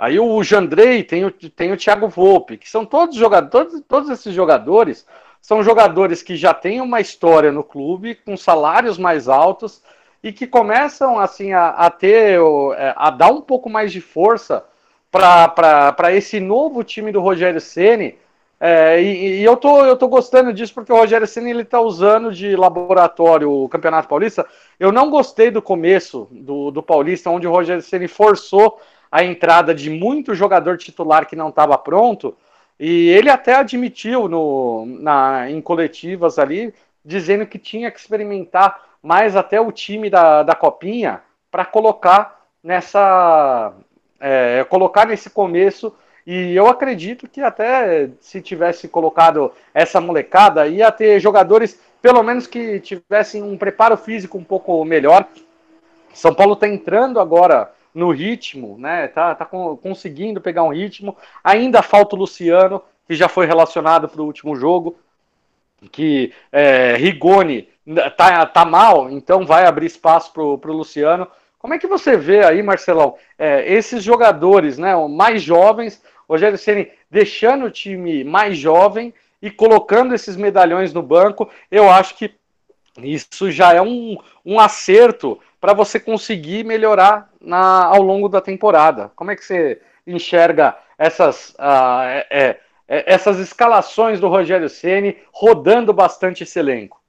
S3: Aí o Jandrei tem o, tem o Thiago Volpe, que são todos jogadores, todos, todos esses jogadores são jogadores que já têm uma história no clube, com salários mais altos e que começam assim a, a ter é, a dar um pouco mais de força para esse novo time do Rogério Ceni É, e, e, eu, tô, eu tô gostando disso porque o Rogério Senna ele tá usando de laboratório o Campeonato Paulista. Eu não gostei do começo do, do Paulista, onde o Rogério Senna forçou a entrada de muito jogador titular que não estava pronto. E ele até admitiu no, na, em coletivas ali, dizendo que tinha que experimentar mais até o time da, da Copinha para colocar nessa. É, colocar nesse começo e eu acredito que até se tivesse colocado essa molecada, ia ter jogadores, pelo menos que tivessem um preparo físico um pouco melhor. São Paulo está entrando agora no ritmo, né? Tá, tá conseguindo pegar um ritmo. Ainda falta o Luciano, que já foi relacionado para o último jogo. Que é, Rigoni tá, tá mal, então vai abrir espaço para o Luciano. Como é que você vê aí, Marcelão, é, esses jogadores né, mais jovens, Rogério Ceni deixando o time mais jovem e colocando esses medalhões no banco, eu acho que isso já é um, um acerto para você conseguir melhorar na, ao longo da temporada. Como é que você enxerga essas, uh, é, é, essas escalações do Rogério Ceni rodando bastante esse elenco?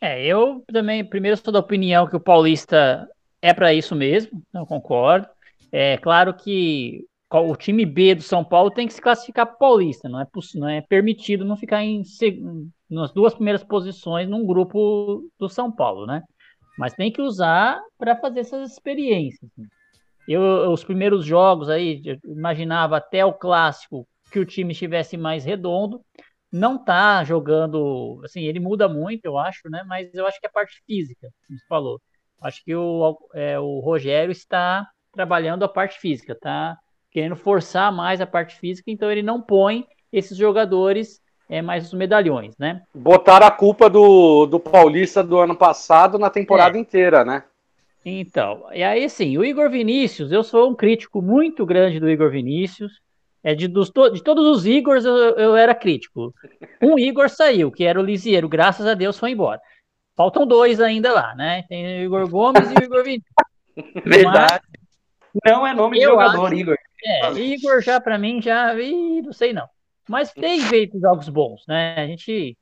S4: É, eu também, primeiro, sou da opinião que o Paulista é para isso mesmo, não concordo. É claro que o time B do São Paulo tem que se classificar para Paulista, não é, não é permitido não ficar em nas duas primeiras posições num grupo do São Paulo, né? Mas tem que usar para fazer essas experiências. Eu, os primeiros jogos aí, imaginava até o clássico que o time estivesse mais redondo, não tá jogando, assim, ele muda muito, eu acho, né? Mas eu acho que é a parte física, como você falou. Acho que o, é, o Rogério está trabalhando a parte física, tá querendo forçar mais a parte física, então ele não põe esses jogadores é, mais os medalhões, né?
S3: Botaram a culpa do, do Paulista do ano passado na temporada é. inteira, né?
S4: Então, e aí sim, o Igor Vinícius, eu sou um crítico muito grande do Igor Vinícius, é de, dos, de todos os Igors eu, eu era crítico. Um Igor saiu, que era o Lisieiro, graças a Deus foi embora. Faltam dois ainda lá, né? Tem o Igor Gomes e o Igor Vinícius. [laughs]
S2: Verdade. Mas, não é nome de jogador, acho, Igor.
S4: É, Igor já para mim já, ih, não sei não. Mas tem feito jogos bons, né? A gente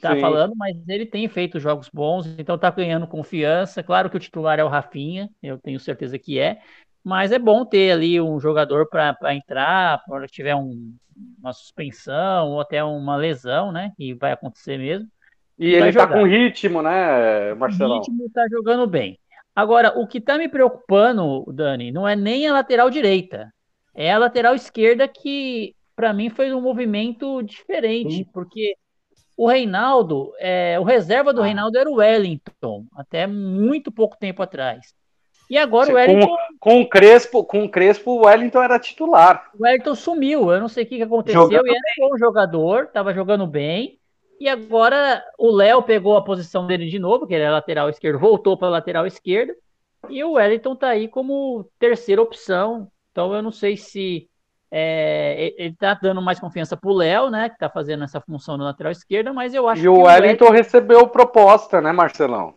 S4: tá Sim. falando, mas ele tem feito jogos bons, então tá ganhando confiança. Claro que o titular é o Rafinha, eu tenho certeza que é. Mas é bom ter ali um jogador para entrar, quando tiver um, uma suspensão ou até uma lesão, né? Que vai acontecer mesmo.
S3: E ele tá com ritmo, né, Marcelo? O ritmo
S4: tá jogando bem. Agora, o que tá me preocupando, Dani, não é nem a lateral direita. É a lateral esquerda que, para mim, foi um movimento diferente, Sim. porque o Reinaldo, é, o reserva do ah. Reinaldo era o Wellington, até muito pouco tempo atrás. E agora o Wellington.
S3: Com, com, o Crespo, com o Crespo, o Wellington era titular.
S4: O Wellington sumiu, eu não sei o que, que aconteceu. Jogando e era um bom jogador, estava jogando bem. E agora o Léo pegou a posição dele de novo, que ele é lateral esquerdo, voltou para lateral esquerda. E o Wellington está aí como terceira opção. Então eu não sei se é, ele está dando mais confiança para o Léo, né? Que está fazendo essa função na lateral esquerda, mas eu acho
S3: e
S4: que.
S3: E o Wellington, recebeu proposta, né, Marcelão?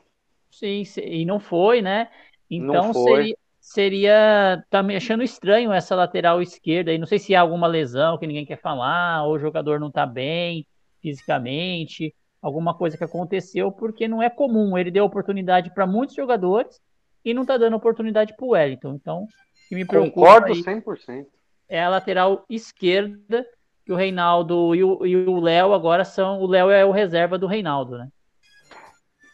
S4: Sim, e não foi, né? Então seria, seria. Tá me achando estranho essa lateral esquerda aí. Não sei se há alguma lesão que ninguém quer falar, ou o jogador não tá bem fisicamente, alguma coisa que aconteceu, porque não é comum. Ele deu oportunidade para muitos jogadores e não tá dando oportunidade para o Wellington. Então, que me preocupa.
S3: Concordo aí 100%.
S4: É a lateral esquerda que o Reinaldo e o Léo agora são. O Léo é o reserva do Reinaldo, né?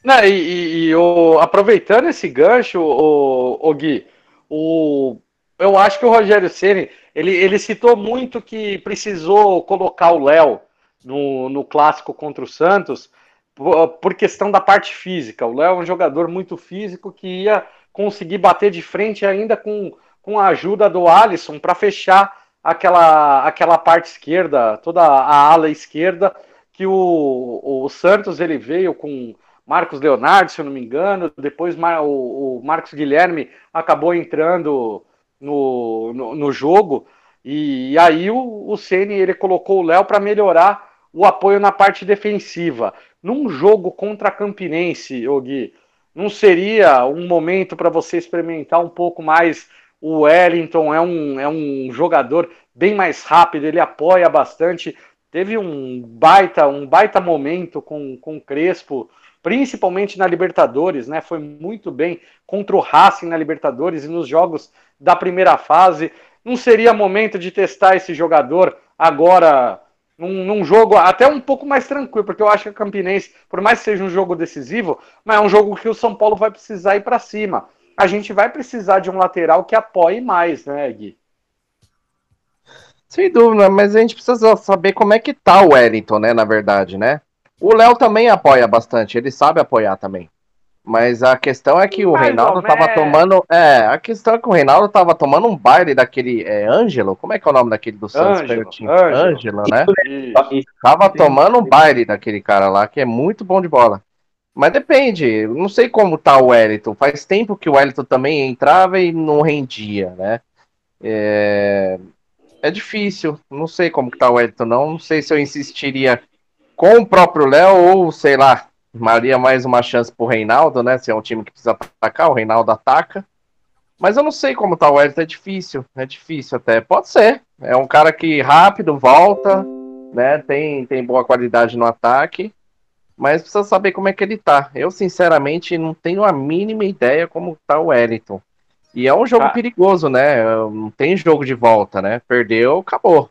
S3: Não, e, e, e o, aproveitando esse gancho, o, o Gui, o, eu acho que o Rogério Ceni ele, ele citou muito que precisou colocar o Léo no, no clássico contra o Santos por, por questão da parte física. O Léo é um jogador muito físico que ia conseguir bater de frente ainda com, com a ajuda do Alisson para fechar aquela, aquela parte esquerda, toda a ala esquerda que o, o Santos ele veio com Marcos Leonardo, se eu não me engano, depois o, Marcos Guilherme acabou entrando no, no, no jogo, e, e, aí o, o Ceni ele colocou o Léo para melhorar o apoio na parte defensiva. Num jogo contra a Campinense, Gui, não seria um momento para você experimentar um pouco mais O Wellington é um, é um jogador bem mais rápido, ele apoia bastante. Teve um baita, um baita momento com, com o Crespo, principalmente na Libertadores, né? Foi muito bem contra o Racing na Libertadores e nos jogos da primeira fase. Não seria momento de testar esse jogador agora num, num, jogo até um pouco mais tranquilo, porque eu acho que a Campinense, por mais que seja um jogo decisivo, mas é um jogo que o São Paulo vai precisar ir para cima. A gente vai precisar de um lateral que apoie mais, né, Gui?
S6: Sem dúvida, mas a gente precisa saber como é que tá o Wellington, né, na verdade, né? O Léo também apoia bastante, ele sabe apoiar também. Mas a questão é que o Mais Reinaldo tava tomando. É, a questão é que o Reinaldo tava tomando um baile daquele. É, Ângelo? Como é que é o nome daquele do Santos? Ângelo, Ângelo né? Isso. Tava tomando um baile daquele cara lá, que é muito bom de bola. Mas depende, não sei como tá o Wellington. Faz tempo que o Wellington também entrava e não rendia, né? É, é difícil, não sei como que tá o Wellington, não. Não sei se eu insistiria com o próprio Léo ou, sei lá, Maria mais uma chance pro Reinaldo, né? Se é um time que precisa atacar, o Reinaldo ataca. Mas eu não sei como tá o Wellington, é difícil, é difícil até. Pode ser. É um cara que rápido volta, né? Tem, tem boa qualidade no ataque, mas precisa saber como é que ele tá. Eu, sinceramente, não tenho a mínima ideia como tá o Wellington. E é um jogo ah. perigoso, né? Não tem jogo de volta, né? Perdeu, acabou.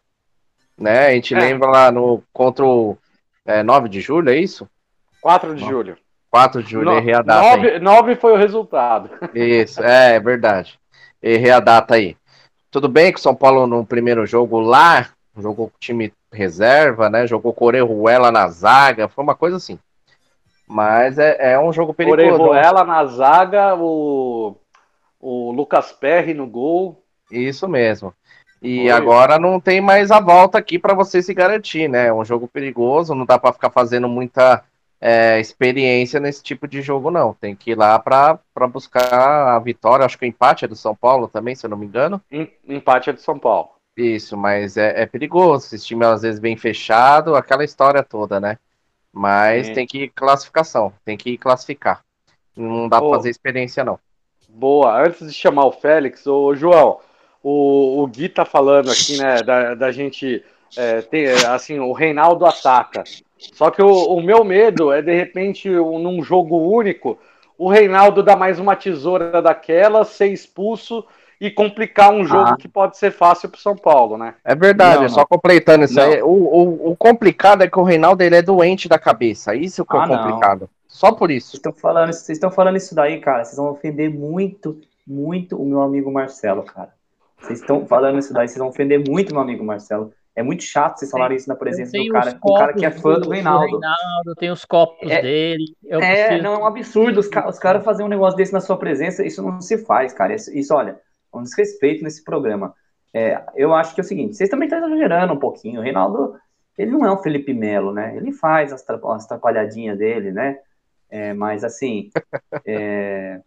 S6: Né? A gente é. lembra lá no contra o é, 9 de julho, é isso?
S3: 4 de julho.
S6: 4 de julho, no, errei a data
S3: 9, aí. 9 foi o resultado.
S6: Isso, é, é verdade. Errei a data aí. Tudo bem que o São Paulo no primeiro jogo lá, jogou com o time reserva, né? Jogou com Orejuela na zaga, foi uma coisa assim. Mas é, é um jogo perigoso.
S3: Orejuela na zaga, o, o Lucas Perry no gol.
S6: Isso mesmo. E Foi. agora não tem mais a volta aqui para você se garantir, né? É um jogo perigoso, não dá para ficar fazendo muita é, experiência nesse tipo de jogo, não. Tem que ir lá para buscar a vitória. Acho que o empate é do São Paulo também, se eu não me engano.
S3: Empate é do São Paulo.
S6: Isso, mas é, é perigoso. Esse time às vezes bem fechado, aquela história toda, né? Mas Sim. tem que ir classificação, tem que ir classificar. Não dá para fazer experiência, não.
S3: Boa. Antes de chamar o Félix, o João, o, o Gui tá falando aqui, né, da, da gente é, ter, assim, o Reinaldo ataca. Só que o, o meu medo é, de repente, num jogo único, o Reinaldo dar mais uma tesoura daquela, ser expulso e complicar um jogo ah. que pode ser fácil para São Paulo, né?
S6: É verdade, não, só completando isso aí. O, o, o, complicado é que o Reinaldo ele é doente da cabeça. Isso que é ah, complicado. Não. Só por isso.
S2: Vocês estão falando, vocês estão falando isso daí, cara. Vocês vão ofender muito, muito o meu amigo Marcelo, cara. Vocês estão falando isso daí, vocês vão ofender muito meu amigo Marcelo. É muito chato vocês falarem isso na presença do cara, o cara que é fã do, do Reinaldo. Reinaldo.
S4: Tem os copos é, dele.
S2: é, preciso... não, é um absurdo os, os caras fazerem um negócio desse na sua presença, isso não se faz, cara. Isso, isso olha, é um desrespeito nesse programa. É, eu acho que é o seguinte, vocês também estão exagerando um pouquinho. O Reinaldo, ele não é um Felipe Melo, né? Ele faz as, as atrapalhadinhas dele, né? É, mas assim, [laughs] é,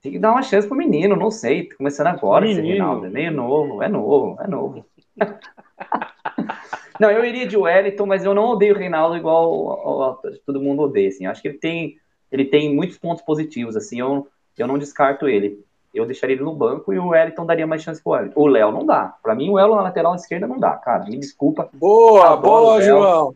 S2: tem que dar uma chance pro menino, não sei. Tá começando agora menino. esse Reinaldo. É novo, é novo, é novo. [laughs] não, eu iria de Wellington, mas eu não odeio o Reinaldo igual todo mundo odeia. Assim. Acho que ele tem, ele tem muitos pontos positivos. Assim, eu, eu não descarto ele. Eu deixaria ele no banco e o Wellington daria mais chance pro Wellington. O Léo não dá. Para mim, o Léo na lateral esquerda não dá, cara. Me desculpa.
S3: Boa, boa, João.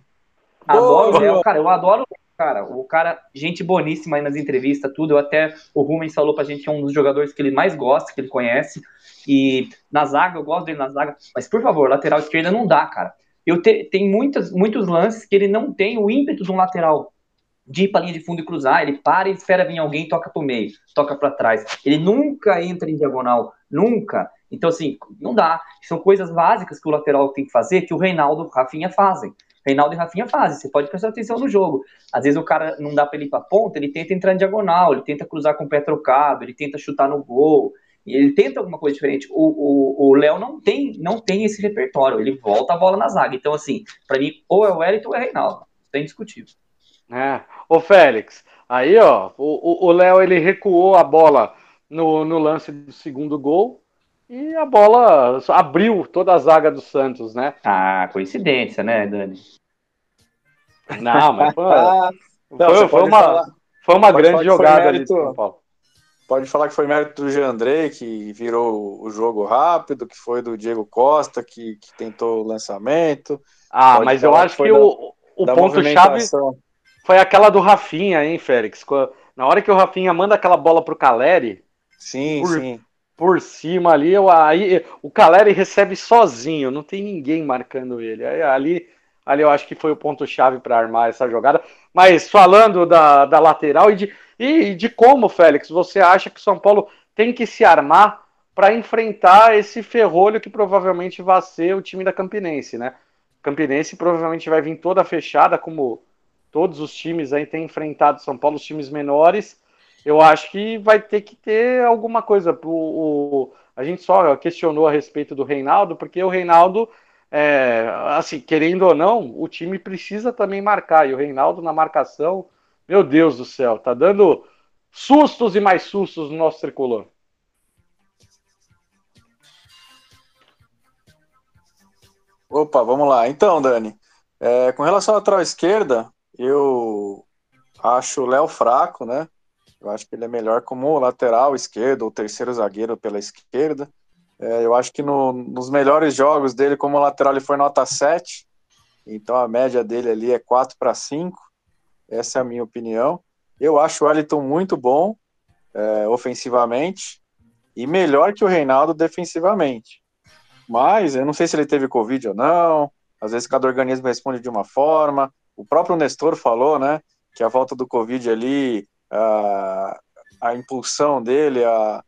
S2: Adoro boa, o Léo. Cara, eu adoro o cara, o cara, gente boníssima aí nas entrevistas, tudo. Eu até, o Rubens falou pra gente que é um dos jogadores que ele mais gosta, que ele conhece. E na zaga, eu gosto dele na zaga. Mas, por favor, lateral esquerda não dá, cara. Eu te, tem muitas, muitos lances que ele não tem o ímpeto de um lateral de ir pra linha de fundo e cruzar. Ele para e espera vir alguém toca pro meio, toca para trás. Ele nunca entra em diagonal, nunca. Então, assim, não dá. São coisas básicas que o lateral tem que fazer que o Reinaldo e o Rafinha fazem. Reinaldo e Rafinha fazem, você pode prestar atenção no jogo. Às vezes o cara não dá para ele ir para ponta, ele tenta entrar em diagonal, ele tenta cruzar com o pé trocado, ele tenta chutar no gol, ele tenta alguma coisa diferente. O Léo não tem, não tem esse repertório, ele volta a bola na zaga. Então, assim, para mim, ou é o Wellington ou é o Reinaldo. Tem discutível.
S3: É. Ô, Félix, aí, ó, o Léo ele recuou a bola no, no lance do segundo gol e a bola abriu toda a zaga do Santos, né?
S2: Ah, coincidência, né, Dani?
S3: Não, mas foi, [laughs] Não, foi, foi uma, foi uma grande jogada ali do São Paulo.
S5: pode falar que foi mérito do Jean André, que virou o jogo rápido, que foi do Diego Costa, que, que tentou o lançamento.
S3: Ah,
S5: Pode
S3: mas eu acho
S5: que
S3: que,
S5: da-
S3: o, o
S5: da
S3: ponto-chave. Foi aquela do Rafinha, hein, Félix? Na hora que o Rafinha manda aquela bola pro Caleri,
S5: Sim,
S3: Por-
S5: sim.
S3: por cima ali, eu- aí o Caleri recebe sozinho, não tem ninguém marcando ele. Aí, ali, ali eu acho que foi o ponto-chave para armar essa jogada. Mas falando da, da lateral e de, e de como, Félix, você acha que o São Paulo tem que se armar para enfrentar esse ferrolho que provavelmente vai ser o time da Campinense, né? Campinense provavelmente vai vir toda fechada, como todos os times aí têm enfrentado São Paulo, os times menores eu acho que vai ter que ter alguma coisa. O, o- a gente só questionou a respeito do Reinaldo, porque o Reinaldo, é, assim, querendo ou não, o time precisa também marcar. E o Reinaldo na marcação, meu Deus do céu, tá dando sustos e mais sustos no nosso tricolor.
S5: Opa, vamos lá. Então, Dani, é, com relação à lateral esquerda, eu acho o Léo fraco, né? Eu acho que ele é melhor como lateral esquerdo ou terceiro zagueiro pela esquerda. É, eu acho que no- nos melhores jogos dele como lateral ele foi nota 7, então a média dele ali é 4 para 5. Essa é a minha opinião. Eu acho o Wellington muito bom é, ofensivamente e melhor que o Reinaldo defensivamente. Mas eu não sei se ele teve Covid ou não. Às vezes cada organismo responde de uma forma. O próprio Nestor falou, né, que a volta do Covid ali, a, a impulsão dele, a,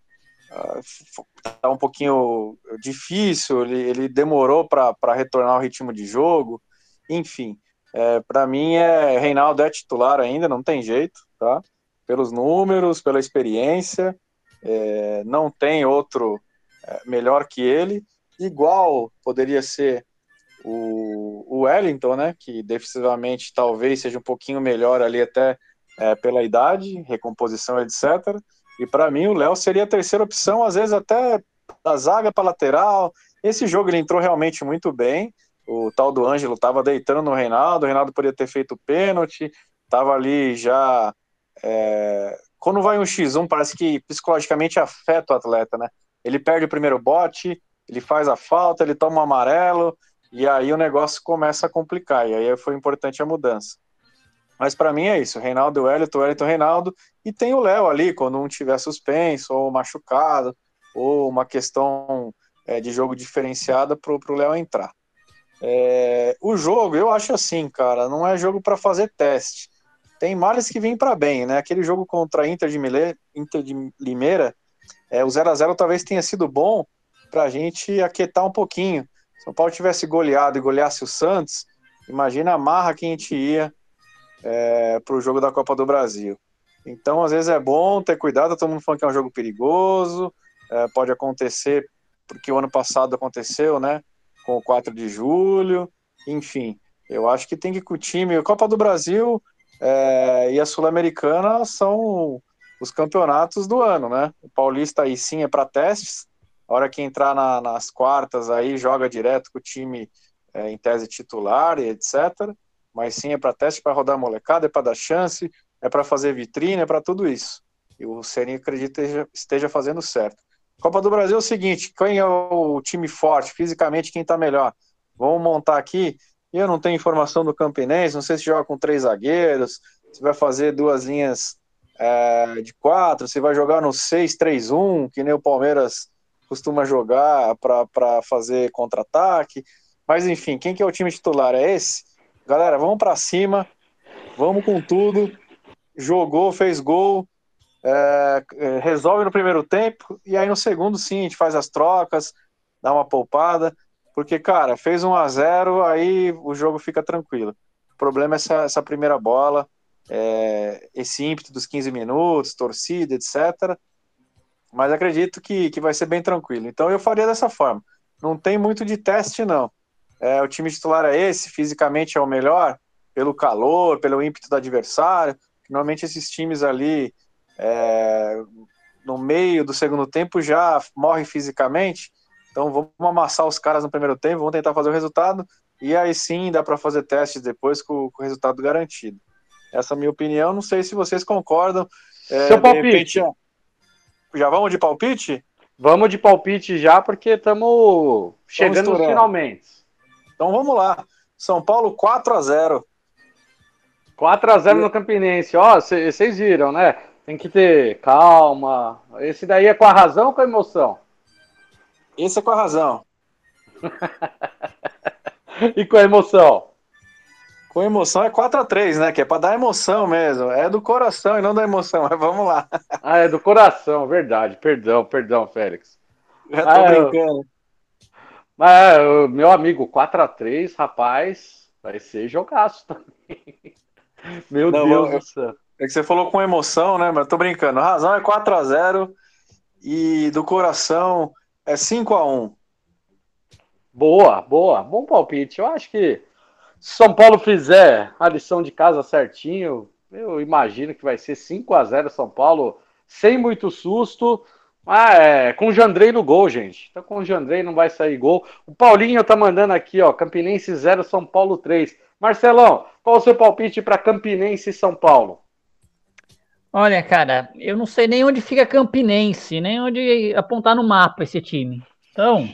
S5: tá um pouquinho difícil. Ele, ele demorou para retornar ao ritmo de jogo. Enfim, é, para mim é Reinaldo é titular ainda, não tem jeito, tá? Pelos números, pela experiência, é, não tem outro é, melhor que ele igual poderia ser o, o Wellington, né? Que defensivamente talvez seja um pouquinho melhor ali até é, pela idade, recomposição, etc. E para mim o Léo seria a terceira opção, às vezes até da zaga para lateral. Esse jogo ele entrou realmente muito bem. O tal do Ângelo estava deitando no Reinaldo, o Reinaldo poderia ter feito pênalti, estava ali já. é, Quando vai um X1, parece que psicologicamente afeta o atleta, né? Ele perde o primeiro bote, ele faz a falta, ele toma um amarelo, e aí o negócio começa a complicar, e aí foi importante a mudança. Mas para mim é isso, Reinaldo, Wellington, Wellington, Reinaldo, e tem o Léo ali, quando um tiver suspenso, ou machucado, ou uma questão é, de jogo diferenciada para o Léo entrar. É, o jogo, eu acho assim, cara, não é jogo para fazer teste. Tem males que vêm para bem, né? Aquele jogo contra a Inter de, Mile, Inter de Limeira, é, o 0 a 0 talvez tenha sido bom para a gente aquietar um pouquinho. São Paulo tivesse goleado e goleasse o Santos, imagina a marra que a gente ia é, para o jogo da Copa do Brasil. Então, às vezes é bom ter cuidado, todo mundo falando que é um jogo perigoso, é, pode acontecer, porque o ano passado aconteceu, né? Com o 4 de julho, enfim. Eu acho que tem que ir com o time. A Copa do Brasil é, e a Sul-Americana são os campeonatos do ano, né? O Paulista aí sim é para testes. A hora que entrar na, nas quartas aí joga direto com o time é, em tese titular e etc. Mas sim é para teste, para rodar molecada, é para dar chance, é para fazer vitrine, é para tudo isso. E o Ceni acredita esteja fazendo certo. Copa do Brasil é o seguinte: quem é o time forte, fisicamente, quem está melhor? Vamos montar aqui. Eu não tenho informação do Campinense, não sei se joga com três zagueiros, se vai fazer duas linhas é, de quatro, se vai jogar no 6-3-1, que nem o Palmeiras costuma jogar para fazer contra-ataque. Mas enfim, quem que é o time titular? É esse? Galera, vamos para cima, vamos com tudo. Jogou, fez gol, é, resolve no primeiro tempo, e aí no segundo, sim, a gente faz as trocas, dá uma poupada. Porque, cara, fez 1 a 0 aí o jogo fica tranquilo. O problema é essa, essa primeira bola, é, esse ímpeto dos 15 minutos, torcida, etc. Mas acredito que, que vai ser bem tranquilo. Então eu faria dessa forma. Não tem muito de teste, não. É, o time titular é esse, fisicamente é o melhor, pelo calor, pelo ímpeto do adversário. Normalmente esses times ali, é, no meio do segundo tempo, já morrem fisicamente. Então vamos amassar os caras no primeiro tempo, vamos tentar fazer o resultado, e aí sim dá para fazer testes depois com, com, o resultado garantido. Essa é a minha opinião, não sei se vocês concordam.
S3: É, Seu palpite. Repente,
S5: já vamos de palpite?
S3: Vamos de palpite já, porque estamos chegando finalmente.
S5: Então vamos lá. São Paulo 4 a 0
S3: 4x0 no Campinense. Ó, vocês viram, né? Tem que ter calma. Esse daí é com a razão ou com a emoção?
S5: Esse é com a razão. [laughs]
S3: E com a emoção?
S5: Com emoção é 4 a 3 né? Que é pra dar emoção mesmo. É do coração e não da emoção. [laughs] Mas vamos lá.
S3: Ah, é do coração, verdade. Perdão, perdão, Félix.
S5: Já tô
S3: Ah, eu-
S5: brincando.
S3: Mas, ô, meu amigo, 4x3, rapaz, vai ser jogaço também. [laughs] Meu
S5: Não,
S3: Deus
S5: eu-
S3: do céu.
S5: É que você falou com emoção, né? Mas tô brincando. A razão é 4 a 0 e do coração é 5 a 1
S3: Boa, boa. Bom palpite. Eu acho que se São Paulo fizer a lição de casa certinho, eu imagino que vai ser 5 a 0 São Paulo, sem muito susto. Mas é, com o Jandrei no gol, gente. Então com o Jandrei não vai sair gol. O Paulinho tá mandando aqui, ó, Campinense 0, São Paulo 3. Marcelão, qual o seu palpite para Campinense e São Paulo?
S4: Olha, cara, eu não sei nem onde fica Campinense, nem onde apontar no mapa esse time. Então,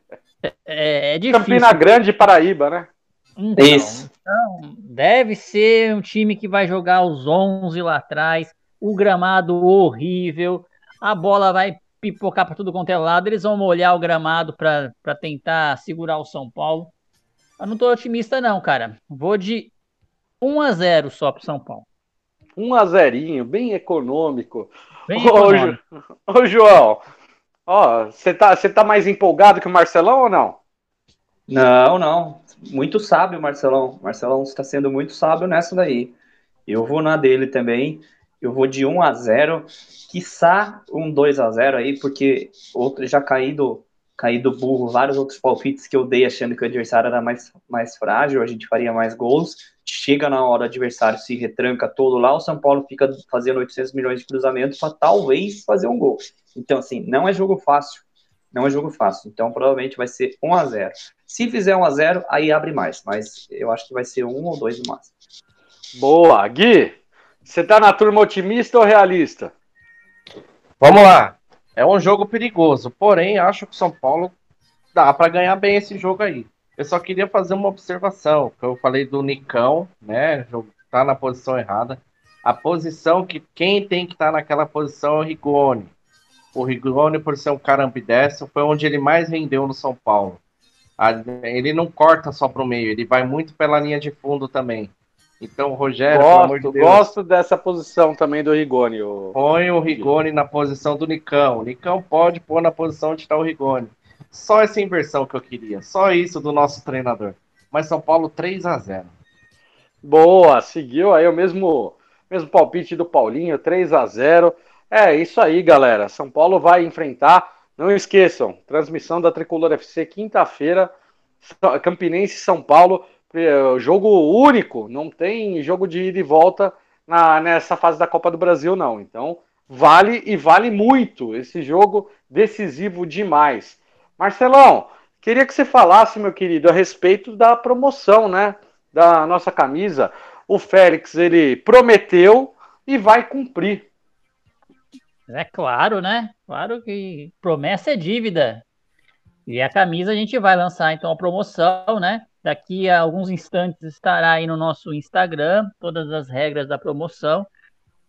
S4: [laughs] é, é difícil.
S3: Campina Grande, Paraíba, né?
S4: Então,
S2: Isso.
S4: então, deve ser um time que vai jogar os 11 lá atrás, o gramado horrível, a bola vai pipocar para tudo quanto é lado, eles vão molhar o gramado para tentar segurar o São Paulo. Eu não tô otimista não, cara. Vou de 1 a 0 só pro São Paulo.
S3: 1 a 0 bem econômico.
S4: Bem
S3: Ô, Ô, João, ó, você tá, você tá mais empolgado que o Marcelão ou não?
S2: Não, não. Muito sábio, Marcelão. Marcelão está sendo muito sábio nessa daí. Eu vou na dele também. Eu vou de 1 a 0 quiçá um 2 a 0 aí, porque outro, já caí do, caí do burro vários outros palpites que eu dei achando que o adversário era mais, mais frágil, a gente faria mais gols. Chega na hora, o adversário se retranca todo lá, o São Paulo fica fazendo 800 milhões de cruzamentos para talvez fazer um gol. Então, assim, não é jogo fácil. Não é jogo fácil. Então, provavelmente vai ser 1 a 0 Se fizer 1 a 0 aí abre mais. Mas eu acho que vai ser 1 ou 2 no máximo.
S3: Boa, Gui, você tá na turma otimista ou realista?
S6: Vamos lá. É um jogo perigoso, porém acho que o São Paulo dá para ganhar bem esse jogo aí. Eu só queria fazer uma observação, que eu falei do Nicão, né? Tá na posição errada. A posição que quem tem que estar naquela posição é o Rigoni. O Rigoni, por ser um cara ambidestro, foi onde ele mais rendeu no São Paulo. A- Ele não corta só pro meio, ele vai muito pela linha de fundo também. Então, Rogério, amor de
S3: gosto,
S6: Deus,
S3: gosto dessa posição também do Rigoni. o-
S6: Põe o Rigoni na posição do Nicão. O Nicão pode pôr na posição de estar o Rigoni. Só essa inversão que eu queria. Só isso do nosso treinador. Mas São Paulo 3 a 0
S3: Boa, seguiu aí o mesmo, mesmo palpite do Paulinho, 3 a 0 É isso aí, galera. São Paulo vai enfrentar. Não esqueçam, transmissão da Tricolor FC quinta-feira, Campinense São Paulo. Jogo único, não tem jogo de ida e volta na, nessa fase da Copa do Brasil, não. Então, vale e vale muito esse jogo decisivo demais. Marcelão, queria que você falasse, meu querido, a respeito da promoção, né? Da nossa camisa. O Félix, ele prometeu e vai cumprir.
S4: É claro, né? Claro que promessa é dívida. E a camisa a gente vai lançar então a promoção, né? Daqui a alguns instantes estará aí no nosso Instagram todas as regras da promoção.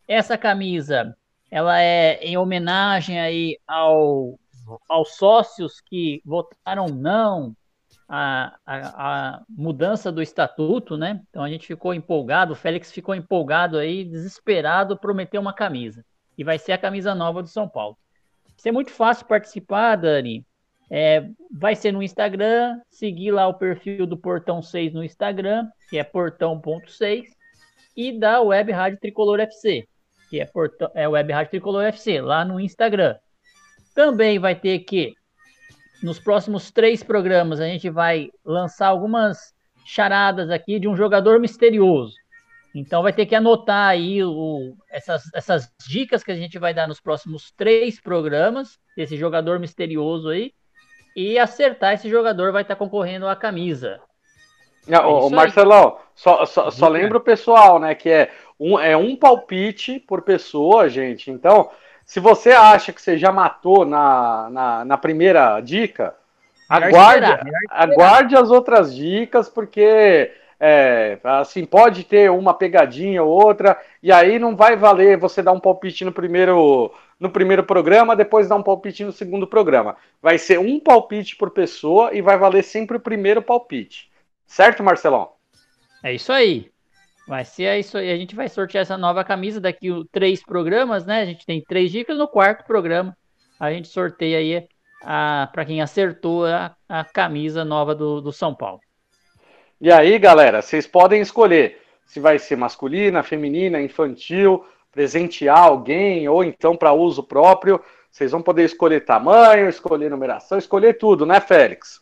S4: Essa camisa, ela é em homenagem aí ao, aos sócios que votaram não a, a mudança do estatuto, né? Então a gente ficou empolgado, o Félix ficou empolgado aí, desesperado, prometeu uma camisa e vai ser a camisa nova do São Paulo. Vai ser muito fácil participar, Dani. É, vai ser no Instagram, seguir lá o perfil do Portão 6 no Instagram, que é portão.6, e da Web Rádio Tricolor FC, que é, portão, é Web Rádio Tricolor FC, lá no Instagram. Também vai ter que, nos próximos três programas, a gente vai lançar algumas charadas aqui de um jogador misterioso. Então vai ter que anotar aí o, essas, essas dicas que a gente vai dar nos próximos três programas, desse jogador misterioso aí, e acertar esse jogador vai estar concorrendo à camisa.
S3: Ah,
S4: aí.
S3: Marcelão, só, só, só lembra o pessoal, né? Que é um, é um palpite por pessoa, gente. Então, Se você acha que você já matou na, na, na primeira dica, aguarde, esperar, aguarde as outras dicas, porque é, assim, pode ter uma pegadinha ou outra, e aí não vai valer você dar um palpite no primeiro, no primeiro programa, depois dar um palpite no segundo programa. Vai ser um palpite por pessoa e vai valer sempre o primeiro palpite. Certo, Marcelão?
S4: É isso aí. Vai ser isso aí. A gente vai sortear essa nova camisa daqui três programas, né? A gente tem três dicas. No quarto programa, a gente sorteia aí para quem acertou a, a camisa nova do, do São Paulo.
S3: E aí, galera, vocês podem escolher se vai ser masculina, feminina, infantil, presentear alguém ou então para uso próprio. Vocês vão poder escolher tamanho, escolher numeração, escolher tudo, né, Félix?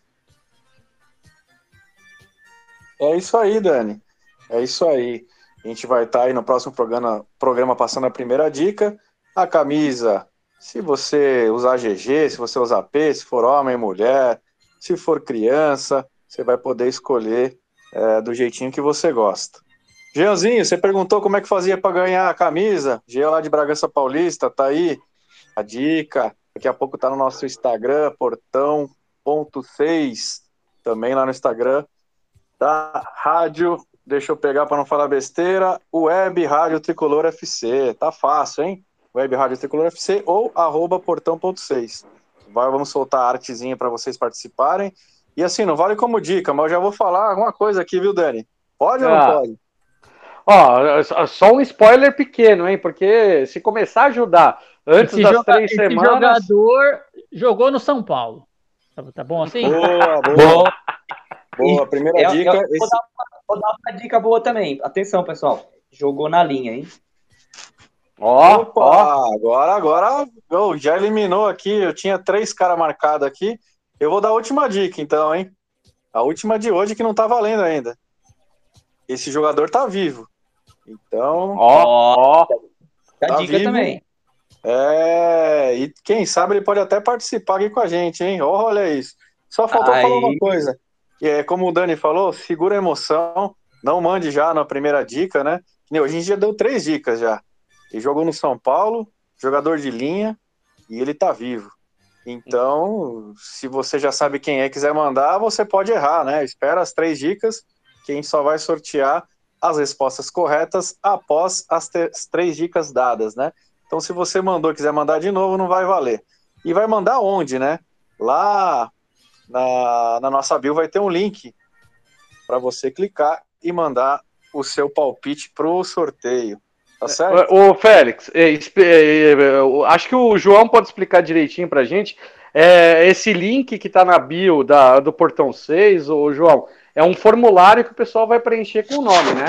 S5: É isso aí, Dani. É isso aí. A gente vai estar tá aí no próximo programa, programa passando a primeira dica. A camisa, se você usar GG, se você usar P, se for homem, mulher, se for criança, você vai poder escolher é, do jeitinho que você gosta. Jeanzinho, você perguntou como é que fazia para ganhar a camisa? Jean lá de Bragança Paulista, tá aí a dica. Daqui a pouco tá no nosso Instagram, portão.6, também lá no Instagram da rádio. Deixa eu pegar para não falar besteira. Web Rádio Tricolor FC. Tá fácil, hein? Web Rádio Tricolor FC ou arroba portão.6. Vamos soltar a artezinha para vocês participarem. E assim, não vale como dica, mas eu já vou falar alguma coisa aqui, viu, Dani? Pode ou não ah. pode?
S3: Ó, só um spoiler pequeno, hein? Porque se começar a ajudar antes esse das joga, três esse semanas.
S4: jogador jogou no São Paulo. Tá, tá bom assim?
S5: Boa, boa. boa, primeira
S2: eu,
S5: dica.
S2: Eu, esse... vou, dar uma, vou, dar uma, dica boa também. Atenção, pessoal. Jogou na linha, hein?
S5: Ó, Opa, ó. agora, agora, já eliminou aqui. Eu tinha três caras marcados aqui. Eu vou dar a última dica, então, hein? A última de hoje que não tá valendo ainda. Esse jogador tá vivo. Então.
S2: Ó, ó. Tá dica vivo. também.
S5: É, e quem sabe ele pode até participar aqui com a gente, hein? Olha isso. Só faltou Aí. falar uma coisa. É, como o Dani falou, segura a emoção. Não mande já na primeira dica, né? Hoje a gente já deu três dicas já. Ele jogou no São Paulo, jogador de linha, e ele tá vivo. Então, se você já sabe quem é quiser mandar, você pode errar, né? Espera as três dicas, que a gente só vai sortear as respostas corretas após as, as três dicas dadas, né? Então, se você mandou quiser mandar de novo, não vai valer. E vai mandar onde, né? Lá na, na nossa bio vai ter um link para você clicar e mandar o seu palpite para o sorteio. Tá certo?
S3: Ô, Félix, é, é, é, acho que o João pode explicar direitinho pra gente. É, esse link que tá na bio da, do Portão 6, ô João, é um formulário que o pessoal vai preencher com o nome, né?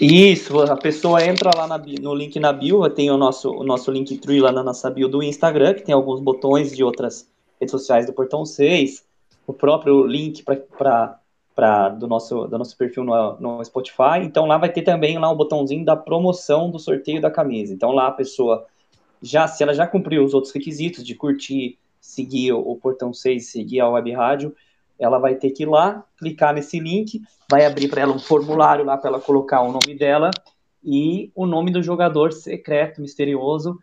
S2: Isso, a pessoa entra lá na, no link na bio, tem o nosso, o nosso link tree lá na nossa bio do Instagram, que tem alguns botões de outras redes sociais do Portão 6, o próprio link para do, nosso, do nosso perfil no, no Spotify. Então lá vai ter também lá o um botãozinho da promoção do sorteio da camisa. Então lá a pessoa já, se ela já cumpriu os outros requisitos de curtir, seguir o, o Portão 6, seguir a Web Rádio, ela vai ter que ir lá, clicar nesse link, vai abrir para ela um formulário lá para ela colocar o nome dela e o nome do jogador secreto, misterioso,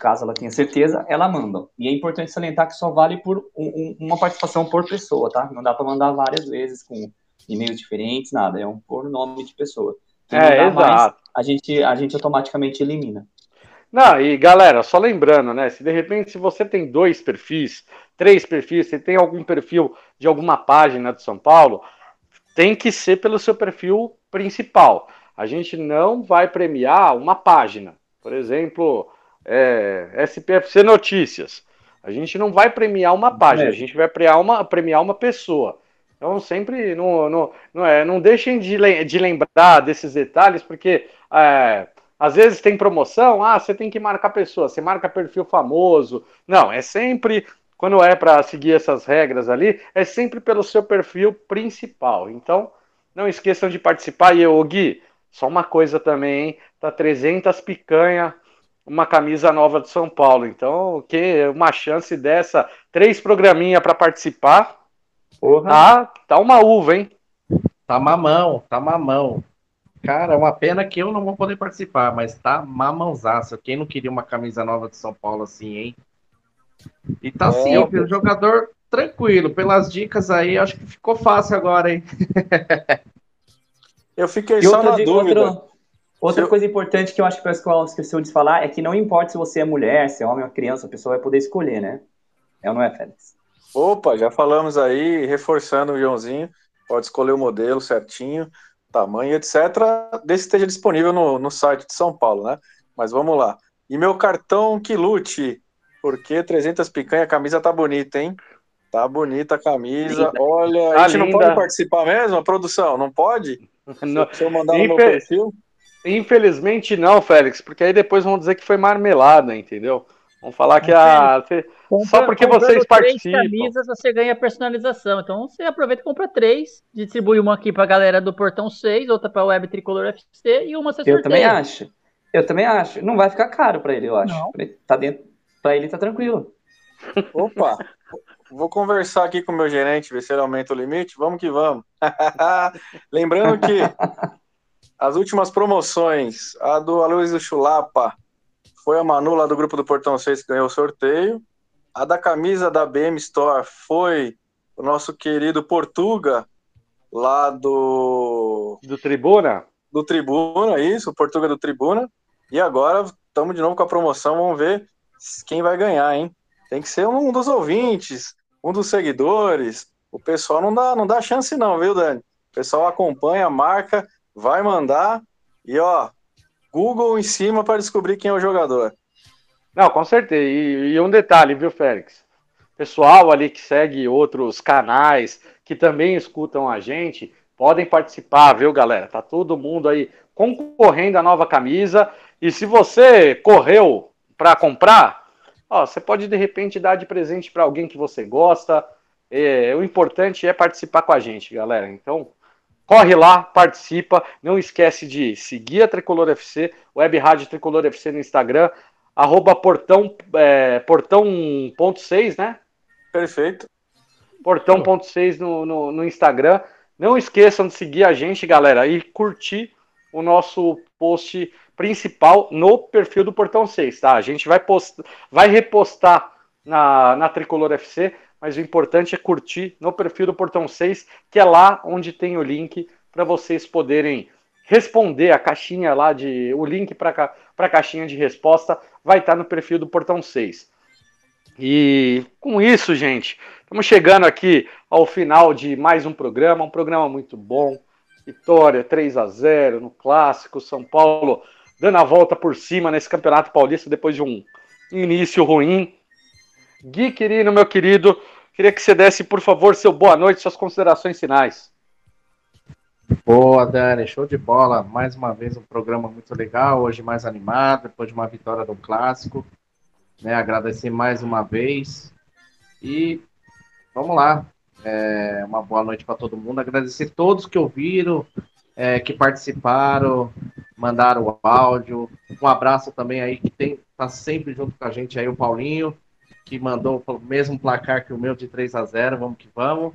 S2: caso ela tenha certeza, ela manda. E é importante salientar que só vale por um, uma participação por pessoa, tá? Não dá para mandar várias vezes com e-mails diferentes, nada. É um por nome de pessoa.
S3: Quem é, exato. Mais,
S2: a gente, a gente automaticamente elimina.
S3: Não, e galera, só lembrando, né? Se de repente se você tem dois perfis, três perfis, você tem algum perfil de alguma página de São Paulo, tem que ser pelo seu perfil principal. A gente não vai premiar uma página. Por exemplo, é, SPFC Notícias. A gente não vai premiar uma página, é. a gente vai premiar uma, premiar uma pessoa. Então, sempre não, não, não, é, não deixem de, de lembrar desses detalhes, porque é, às vezes tem promoção, ah, você tem que marcar pessoa, você marca perfil famoso. Não, é sempre, quando é para seguir essas regras ali, é sempre pelo seu perfil principal. Então, não esqueçam de participar. E eu, Gui, só uma coisa também, hein? Tá 300 picanha uma camisa nova do São Paulo. Então, que uma chance dessa, três programinha para participar. Porra. Tá, tá uma uva, hein?
S6: Tá mamão, tá mamão. Cara, é uma pena que eu não vou poder participar, mas tá mamãozaço. Quem não queria uma camisa nova de São Paulo assim, hein? E tá
S5: É,
S6: simples, o jogador tranquilo. Pelas dicas aí, acho que ficou fácil agora, hein? [laughs]
S5: Eu fiquei
S2: E
S5: só na
S2: de-
S5: dúvida.
S2: outra, outra coisa importante que eu acho que o pessoal esqueceu de falar é que não importa se você é mulher, se é homem ou criança, a pessoa vai poder escolher, né? É ou não é, Félix?
S5: Opa, já falamos aí, reforçando o Joãozinho, pode escolher o modelo certinho, tamanho, etc. Desse esteja disponível no, no site de São Paulo, né? Mas vamos lá. E meu cartão que lute, porque 300 picanha, a camisa tá bonita, hein? Tá bonita a camisa.
S2: Linda.
S5: Olha,
S3: Tá
S5: a gente não
S3: linda.
S5: pode participar mesmo, a produção? Não pode?
S3: Não- [laughs]
S5: Se eu mandar no meu perfil?
S3: Infelizmente não, Félix, porque aí depois vão dizer que foi marmelada, entendeu? Vão falar que a. Só porque vocês
S4: três
S3: participam.
S4: camisas, você ganha personalização. Então você aproveita e compra três, distribui uma aqui pra galera do Portão 6, outra pra Web Tricolor FC e uma você
S2: Eu
S4: sorteia.
S2: também acho. Eu também acho. Não vai ficar caro pra ele, eu acho.
S4: Não.
S2: Ele Tá dentro, pra ele tá tranquilo.
S5: Opa, vou conversar aqui com o meu gerente, ver se ele aumenta o limite. Vamos que vamos. [laughs] Lembrando que as últimas promoções, a do Aloysio Chulapa, foi a Manu lá do grupo do Portão 6 que ganhou o sorteio. A da camisa da BM Store foi o nosso querido Portuga, lá do,
S3: Do Tribuna?
S5: do Tribuna, isso, o Portuga do Tribuna. E agora estamos de novo com a promoção, vamos ver quem vai ganhar, hein? Tem que ser um dos ouvintes, um dos seguidores. O pessoal não dá, não dá chance não, viu, Dani? O pessoal acompanha, marca, vai mandar e ó, Google em cima para descobrir quem é o jogador.
S3: Não, com certeza. E, e um detalhe, viu, Félix? Pessoal ali que segue outros canais, que também escutam a gente, podem participar, viu, galera? Tá todo mundo aí concorrendo à nova camisa. E se você correu para comprar, ó, você pode de repente dar de presente para alguém que você gosta. É, o importante é participar com a gente, galera. Então, corre lá, participa. Não esquece de seguir a Tricolor FC, Web Rádio Tricolor FC no Instagram, arroba portão, é, portão.6, né?
S5: Perfeito.
S3: Portão.6 no, no, no Instagram. Não esqueçam de seguir a gente, galera, e curtir o nosso post principal no perfil do Portão 6, tá? A gente vai, post... vai repostar na, na Tricolor FC, mas o importante é curtir no perfil do Portão 6, que é lá onde tem o link para vocês poderem responder a caixinha lá de. O link para a caixinha de resposta vai estar no perfil do Portão 6. E com isso, gente, estamos chegando aqui ao final de mais um programa, um programa muito bom. Vitória 3 a 0 no clássico, São Paulo dando a volta por cima nesse Campeonato Paulista depois de um início ruim. Gui, querido, meu querido, queria que você desse, por favor, seu boa noite, suas considerações finais.
S6: Boa, Dani, show de bola. Mais uma vez um programa muito legal, hoje mais animado, depois de uma vitória do clássico. Né, agradecer mais uma vez. E vamos lá. É, uma boa noite para todo mundo. Agradecer todos que ouviram, é, que participaram, mandaram o áudio. Um abraço também aí que tem, tá sempre junto com a gente aí, o Paulinho, que mandou o mesmo placar que o meu de 3 a 0 Vamos que vamos.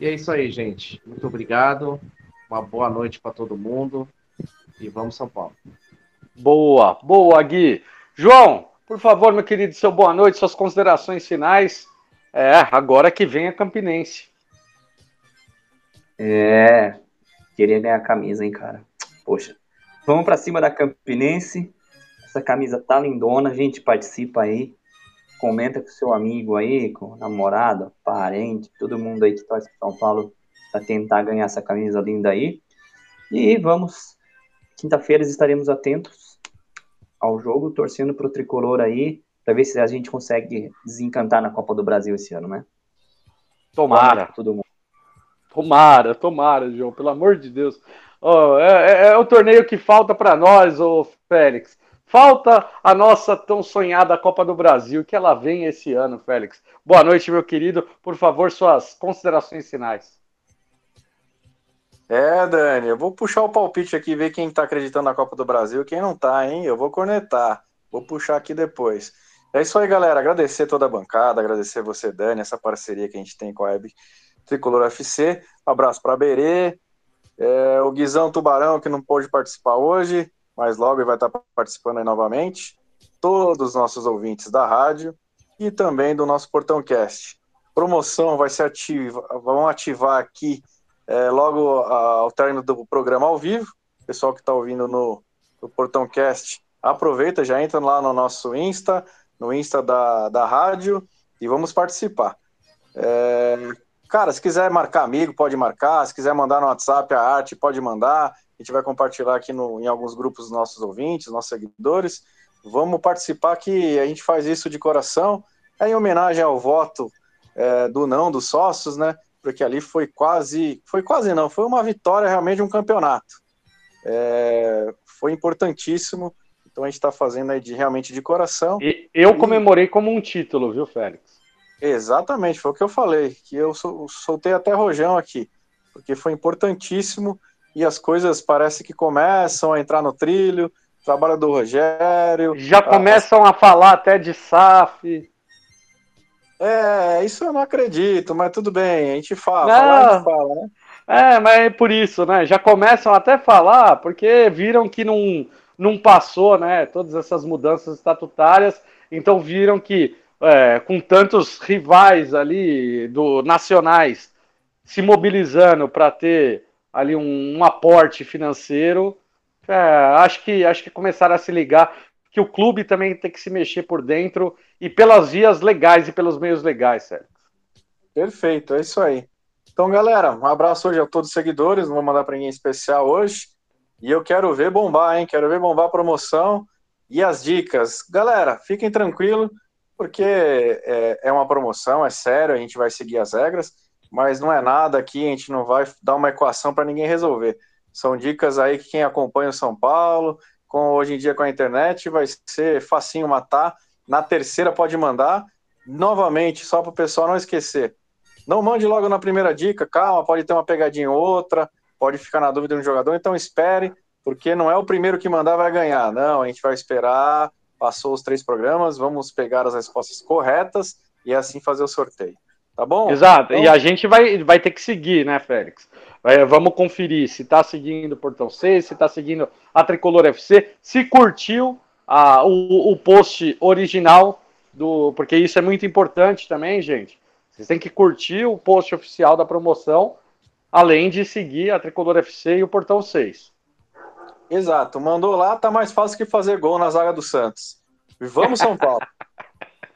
S6: E é isso aí, gente. Muito obrigado. Uma boa noite para todo mundo. E vamos, São Paulo.
S3: Boa, boa, Gui. João, por favor, meu querido, seu boa noite, suas considerações finais. É, agora que vem a Campinense.
S2: É, queria ganhar a camisa, hein, cara. Poxa. Vamos para cima da Campinense. Essa camisa tá lindona, gente, participa aí. Comenta com seu amigo aí, com namorado, parente, todo mundo aí que torce para São Paulo para tentar ganhar essa camisa linda aí. E vamos, quinta-feira estaremos atentos ao jogo, torcendo pro tricolor aí, para ver se a gente consegue desencantar na Copa do Brasil esse ano, né?
S3: Tomara.
S2: Todo mundo.
S3: Tomara, tomara, João, pelo amor de Deus. Oh, é, é, é, o torneio que falta para nós, ô Félix. Falta a nossa tão sonhada Copa do Brasil, que ela vem esse ano, Félix. Boa noite, meu querido. Por favor, suas considerações finais.
S5: É, Dani, eu vou puxar o palpite aqui, ver quem tá acreditando na Copa do Brasil e quem não tá, hein? Eu vou cornetar. Vou puxar aqui depois. É isso aí, galera. Agradecer toda a bancada, agradecer você, Dani, essa parceria que a gente tem com a Web Tricolor FC. Abraço para Berê, É, o Guizão Tubarão, que não pôde participar hoje, mas logo ele vai estar participando aí novamente. Todos os nossos ouvintes da rádio e também do nosso Portão Cast. Promoção vai ser ativa, vamos ativar aqui é, logo ao término do programa ao vivo. Pessoal que está ouvindo no, no Portão Cast, aproveita, já entra lá no nosso Insta, no Insta da, da rádio e vamos participar. É, cara, se quiser marcar amigo, pode marcar. Se quiser mandar no WhatsApp a arte, pode mandar. A gente vai compartilhar aqui no, em alguns grupos dos nossos ouvintes, nossos seguidores. Vamos participar que a gente faz isso de coração. É em homenagem ao voto é, do não dos sócios, né? Porque ali foi quase, foi quase não, foi uma vitória realmente de um campeonato. É, foi importantíssimo então a gente está fazendo aí de, realmente de coração.
S3: E eu comemorei como um título, viu, Félix?
S5: Exatamente, foi o que eu falei, que eu soltei até rojão aqui, porque foi importantíssimo e as coisas parece que começam a entrar no trilho, trabalho do Rogério.
S3: Já a... começam a falar até de SAF.
S5: É, isso eu não acredito, mas tudo bem, a gente fala, não. a gente fala, né?
S3: É, mas é por isso, né? Já começam até a falar, porque viram que não não passou, né? Todas essas mudanças estatutárias, então viram que é, com tantos rivais ali do nacionais se mobilizando para ter ali um, um aporte financeiro, é, acho que acho que começaram a se ligar que o clube também tem que se mexer por dentro e pelas vias legais e pelos meios legais, certo?
S5: Perfeito, é isso aí. Então, galera, um abraço hoje a todos os seguidores. Não vou mandar para ninguém especial hoje. E eu quero ver bombar, hein? Quero ver bombar a promoção e as dicas. Galera, fiquem tranquilos, porque é, é, uma promoção, é sério, a gente vai seguir as regras, mas não é nada aqui, a gente não vai dar uma equação para ninguém resolver. São dicas aí que quem acompanha o São Paulo, com hoje em dia com a internet, vai ser facinho matar. Na terceira pode mandar. Novamente, só para o pessoal não esquecer. Não mande logo na primeira dica, calma, pode ter uma pegadinha ou outra pode ficar na dúvida no jogador, então espere, porque não é o primeiro que mandar vai ganhar. Não, a gente vai esperar, passou os três programas, vamos pegar as respostas corretas e assim fazer o sorteio. Tá bom?
S3: Exato, então... e a gente vai, vai ter que seguir, né, Félix? vamos conferir se está seguindo o Portão 6, se está seguindo a Tricolor FC, se curtiu a, o, o post original do. Porque isso é muito importante também, gente. Vocês têm que curtir o post oficial da promoção além de seguir a Tricolor FC e o Portão 6.
S5: Exato, mandou lá, tá mais fácil que fazer gol na zaga do Santos. Vamos, São Paulo.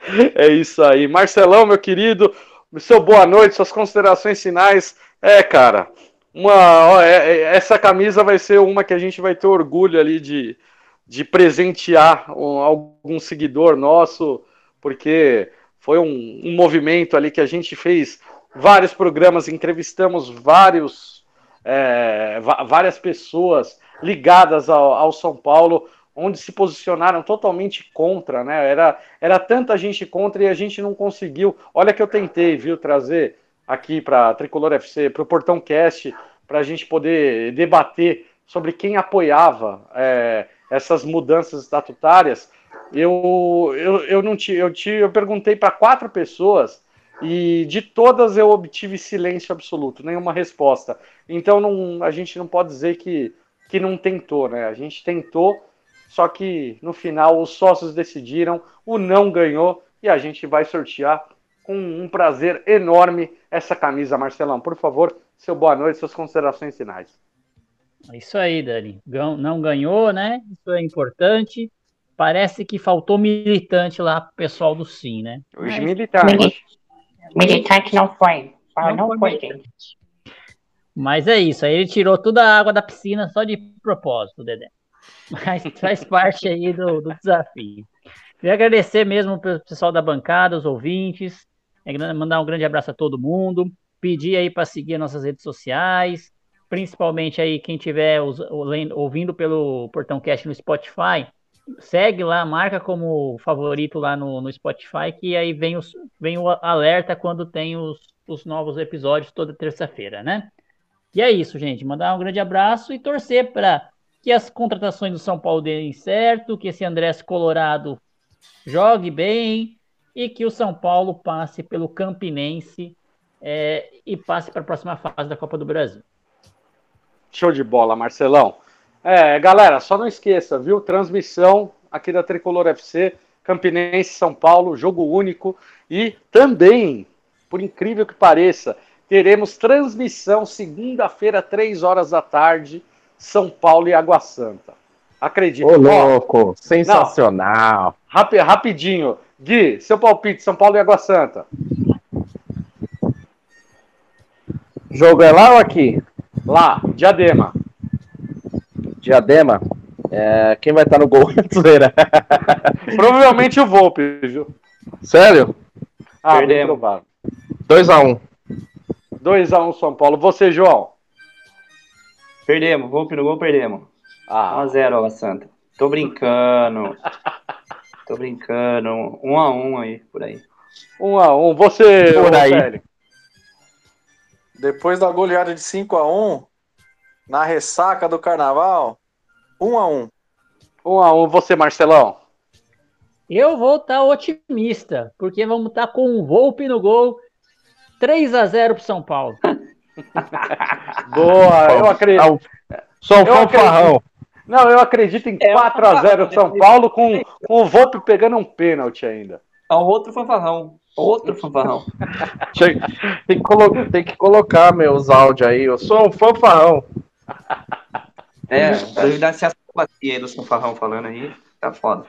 S5: [laughs]
S3: é isso aí. Marcelão, meu querido, seu boa noite, suas considerações finais. É, cara, uma, ó, é, é, essa camisa vai ser uma que a gente vai ter orgulho ali de, de presentear um, algum seguidor nosso, porque foi um, um movimento ali que a gente fez vários programas, entrevistamos vários, é, várias pessoas ligadas ao, ao, São Paulo, onde se posicionaram totalmente contra, né? Era, era tanta gente contra e a gente não conseguiu. Olha que eu tentei, viu, trazer aqui para Tricolor FC, para o Portão Cast, para a gente poder debater sobre quem apoiava é, essas mudanças estatutárias. Eu, eu, eu não te, eu te, eu perguntei para quatro pessoas e de todas eu obtive silêncio absoluto, nenhuma resposta. Então não, a gente não pode dizer que, que não tentou, né? A gente tentou, só que no final os sócios decidiram, o não ganhou e a gente vai sortear com um prazer enorme essa camisa, Marcelão. Por favor, seu boa noite, suas considerações finais.
S4: É isso aí, Dani. Não ganhou, né? Isso é importante. Parece que faltou militante lá pro pessoal do Sim, né?
S3: Os Mas... militantes.
S8: Militante não foi. Não, não foi, gente.
S4: Mas é isso, aí ele tirou toda a água da piscina só de propósito, Dedé. [laughs] Mas faz parte aí do, do desafio. Queria agradecer mesmo o pessoal da bancada, os ouvintes, mandar um grande abraço a todo mundo, pedir aí para seguir nossas redes sociais, principalmente aí quem estiver ouvindo pelo Portão Cast no Spotify, segue lá, marca como favorito lá no, no Spotify, que aí vem, os, vem o alerta quando tem os, os novos episódios toda terça-feira, né? E é isso, gente. Mandar um grande abraço e torcer para que as contratações do São Paulo deem certo, que esse Andrés Colorado jogue bem e que o São Paulo passe pelo Campinense é, e passe para a próxima fase da Copa do Brasil.
S3: Show de bola, Marcelão. É, galera, só não esqueça, viu? Transmissão aqui da Tricolor FC, Campinense São Paulo, jogo único. E também, por incrível que pareça, teremos transmissão segunda-feira, três horas da tarde, São Paulo e Água Santa. Acredito.
S6: Ô, louco, sensacional.
S3: Não, rapidinho. Gui, seu palpite, São Paulo e Água Santa.
S6: Jogo é lá ou aqui?
S3: Lá, Diadema.
S6: Diadema? É, quem vai estar no gol? [laughs]
S3: Provavelmente o Volpe, viu?
S6: Sério?
S3: Ah, Perdemos.
S6: 2x1.
S3: 2x1 São Paulo. Você, João?
S2: Perdemos. Volpe no gol, perdemos. Ah. 1x0, Água Santa. Tô brincando. Tô brincando. 1x1 aí, por aí.
S3: 1x1. Você,
S6: por aí.
S9: Depois da goleada de 5 x 1 na ressaca do carnaval, 1 x 1
S3: 1 x 1 você, Marcelão.
S4: Eu vou estar tá otimista, porque vamos estar tá com um Volpe no gol, 3 x 0 para São Paulo. [laughs] [laughs]
S3: Boa, eu acredito.
S6: Sou um fanfarrão.
S3: Não, eu acredito em 4 x 0 São Paulo com, com o Volpe pegando um pênalti ainda.
S2: É um outro fanfarrão. Outro fanfarrão. [laughs]
S6: tem, que tem, que colocar meus áudios aí. Eu sou um fanfarrão.
S2: É, duvidar se a aí do fanfarrão falando aí, tá foda.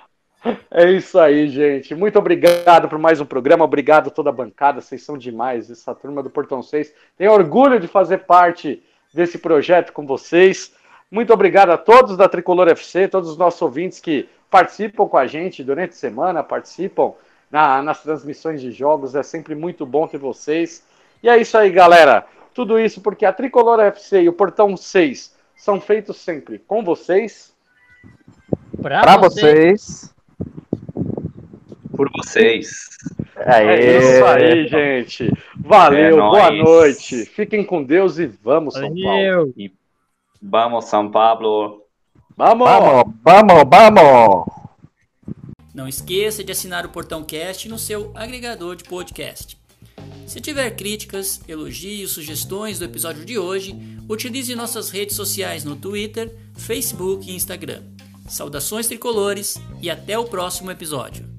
S3: É isso aí, gente. Muito obrigado por mais um programa. Obrigado a toda a bancada. Vocês são demais. Essa turma do Portão 6. Tenho orgulho de fazer parte desse projeto com vocês. Muito obrigado a todos da Tricolor FC, todos os nossos ouvintes que participam com a gente durante a semana, participam na, nas transmissões de jogos. É sempre muito bom ter vocês. E é isso aí, galera. Tudo isso porque a Tricolor FC e o Portão 6 são feitos sempre com vocês.
S6: Para vocês.
S2: Por vocês.
S3: É isso aí, gente. Valeu, é boa noite. Fiquem com Deus e vamos, São Paulo. E
S2: vamos, São Paulo.
S6: Vamos, vamos, vamos, vamos.
S10: Não esqueça de assinar o Portão Cast no seu agregador de podcast. Se tiver críticas, elogios, sugestões do episódio de hoje, utilize nossas redes sociais no Twitter, Facebook e Instagram. Saudações tricolores e até o próximo episódio.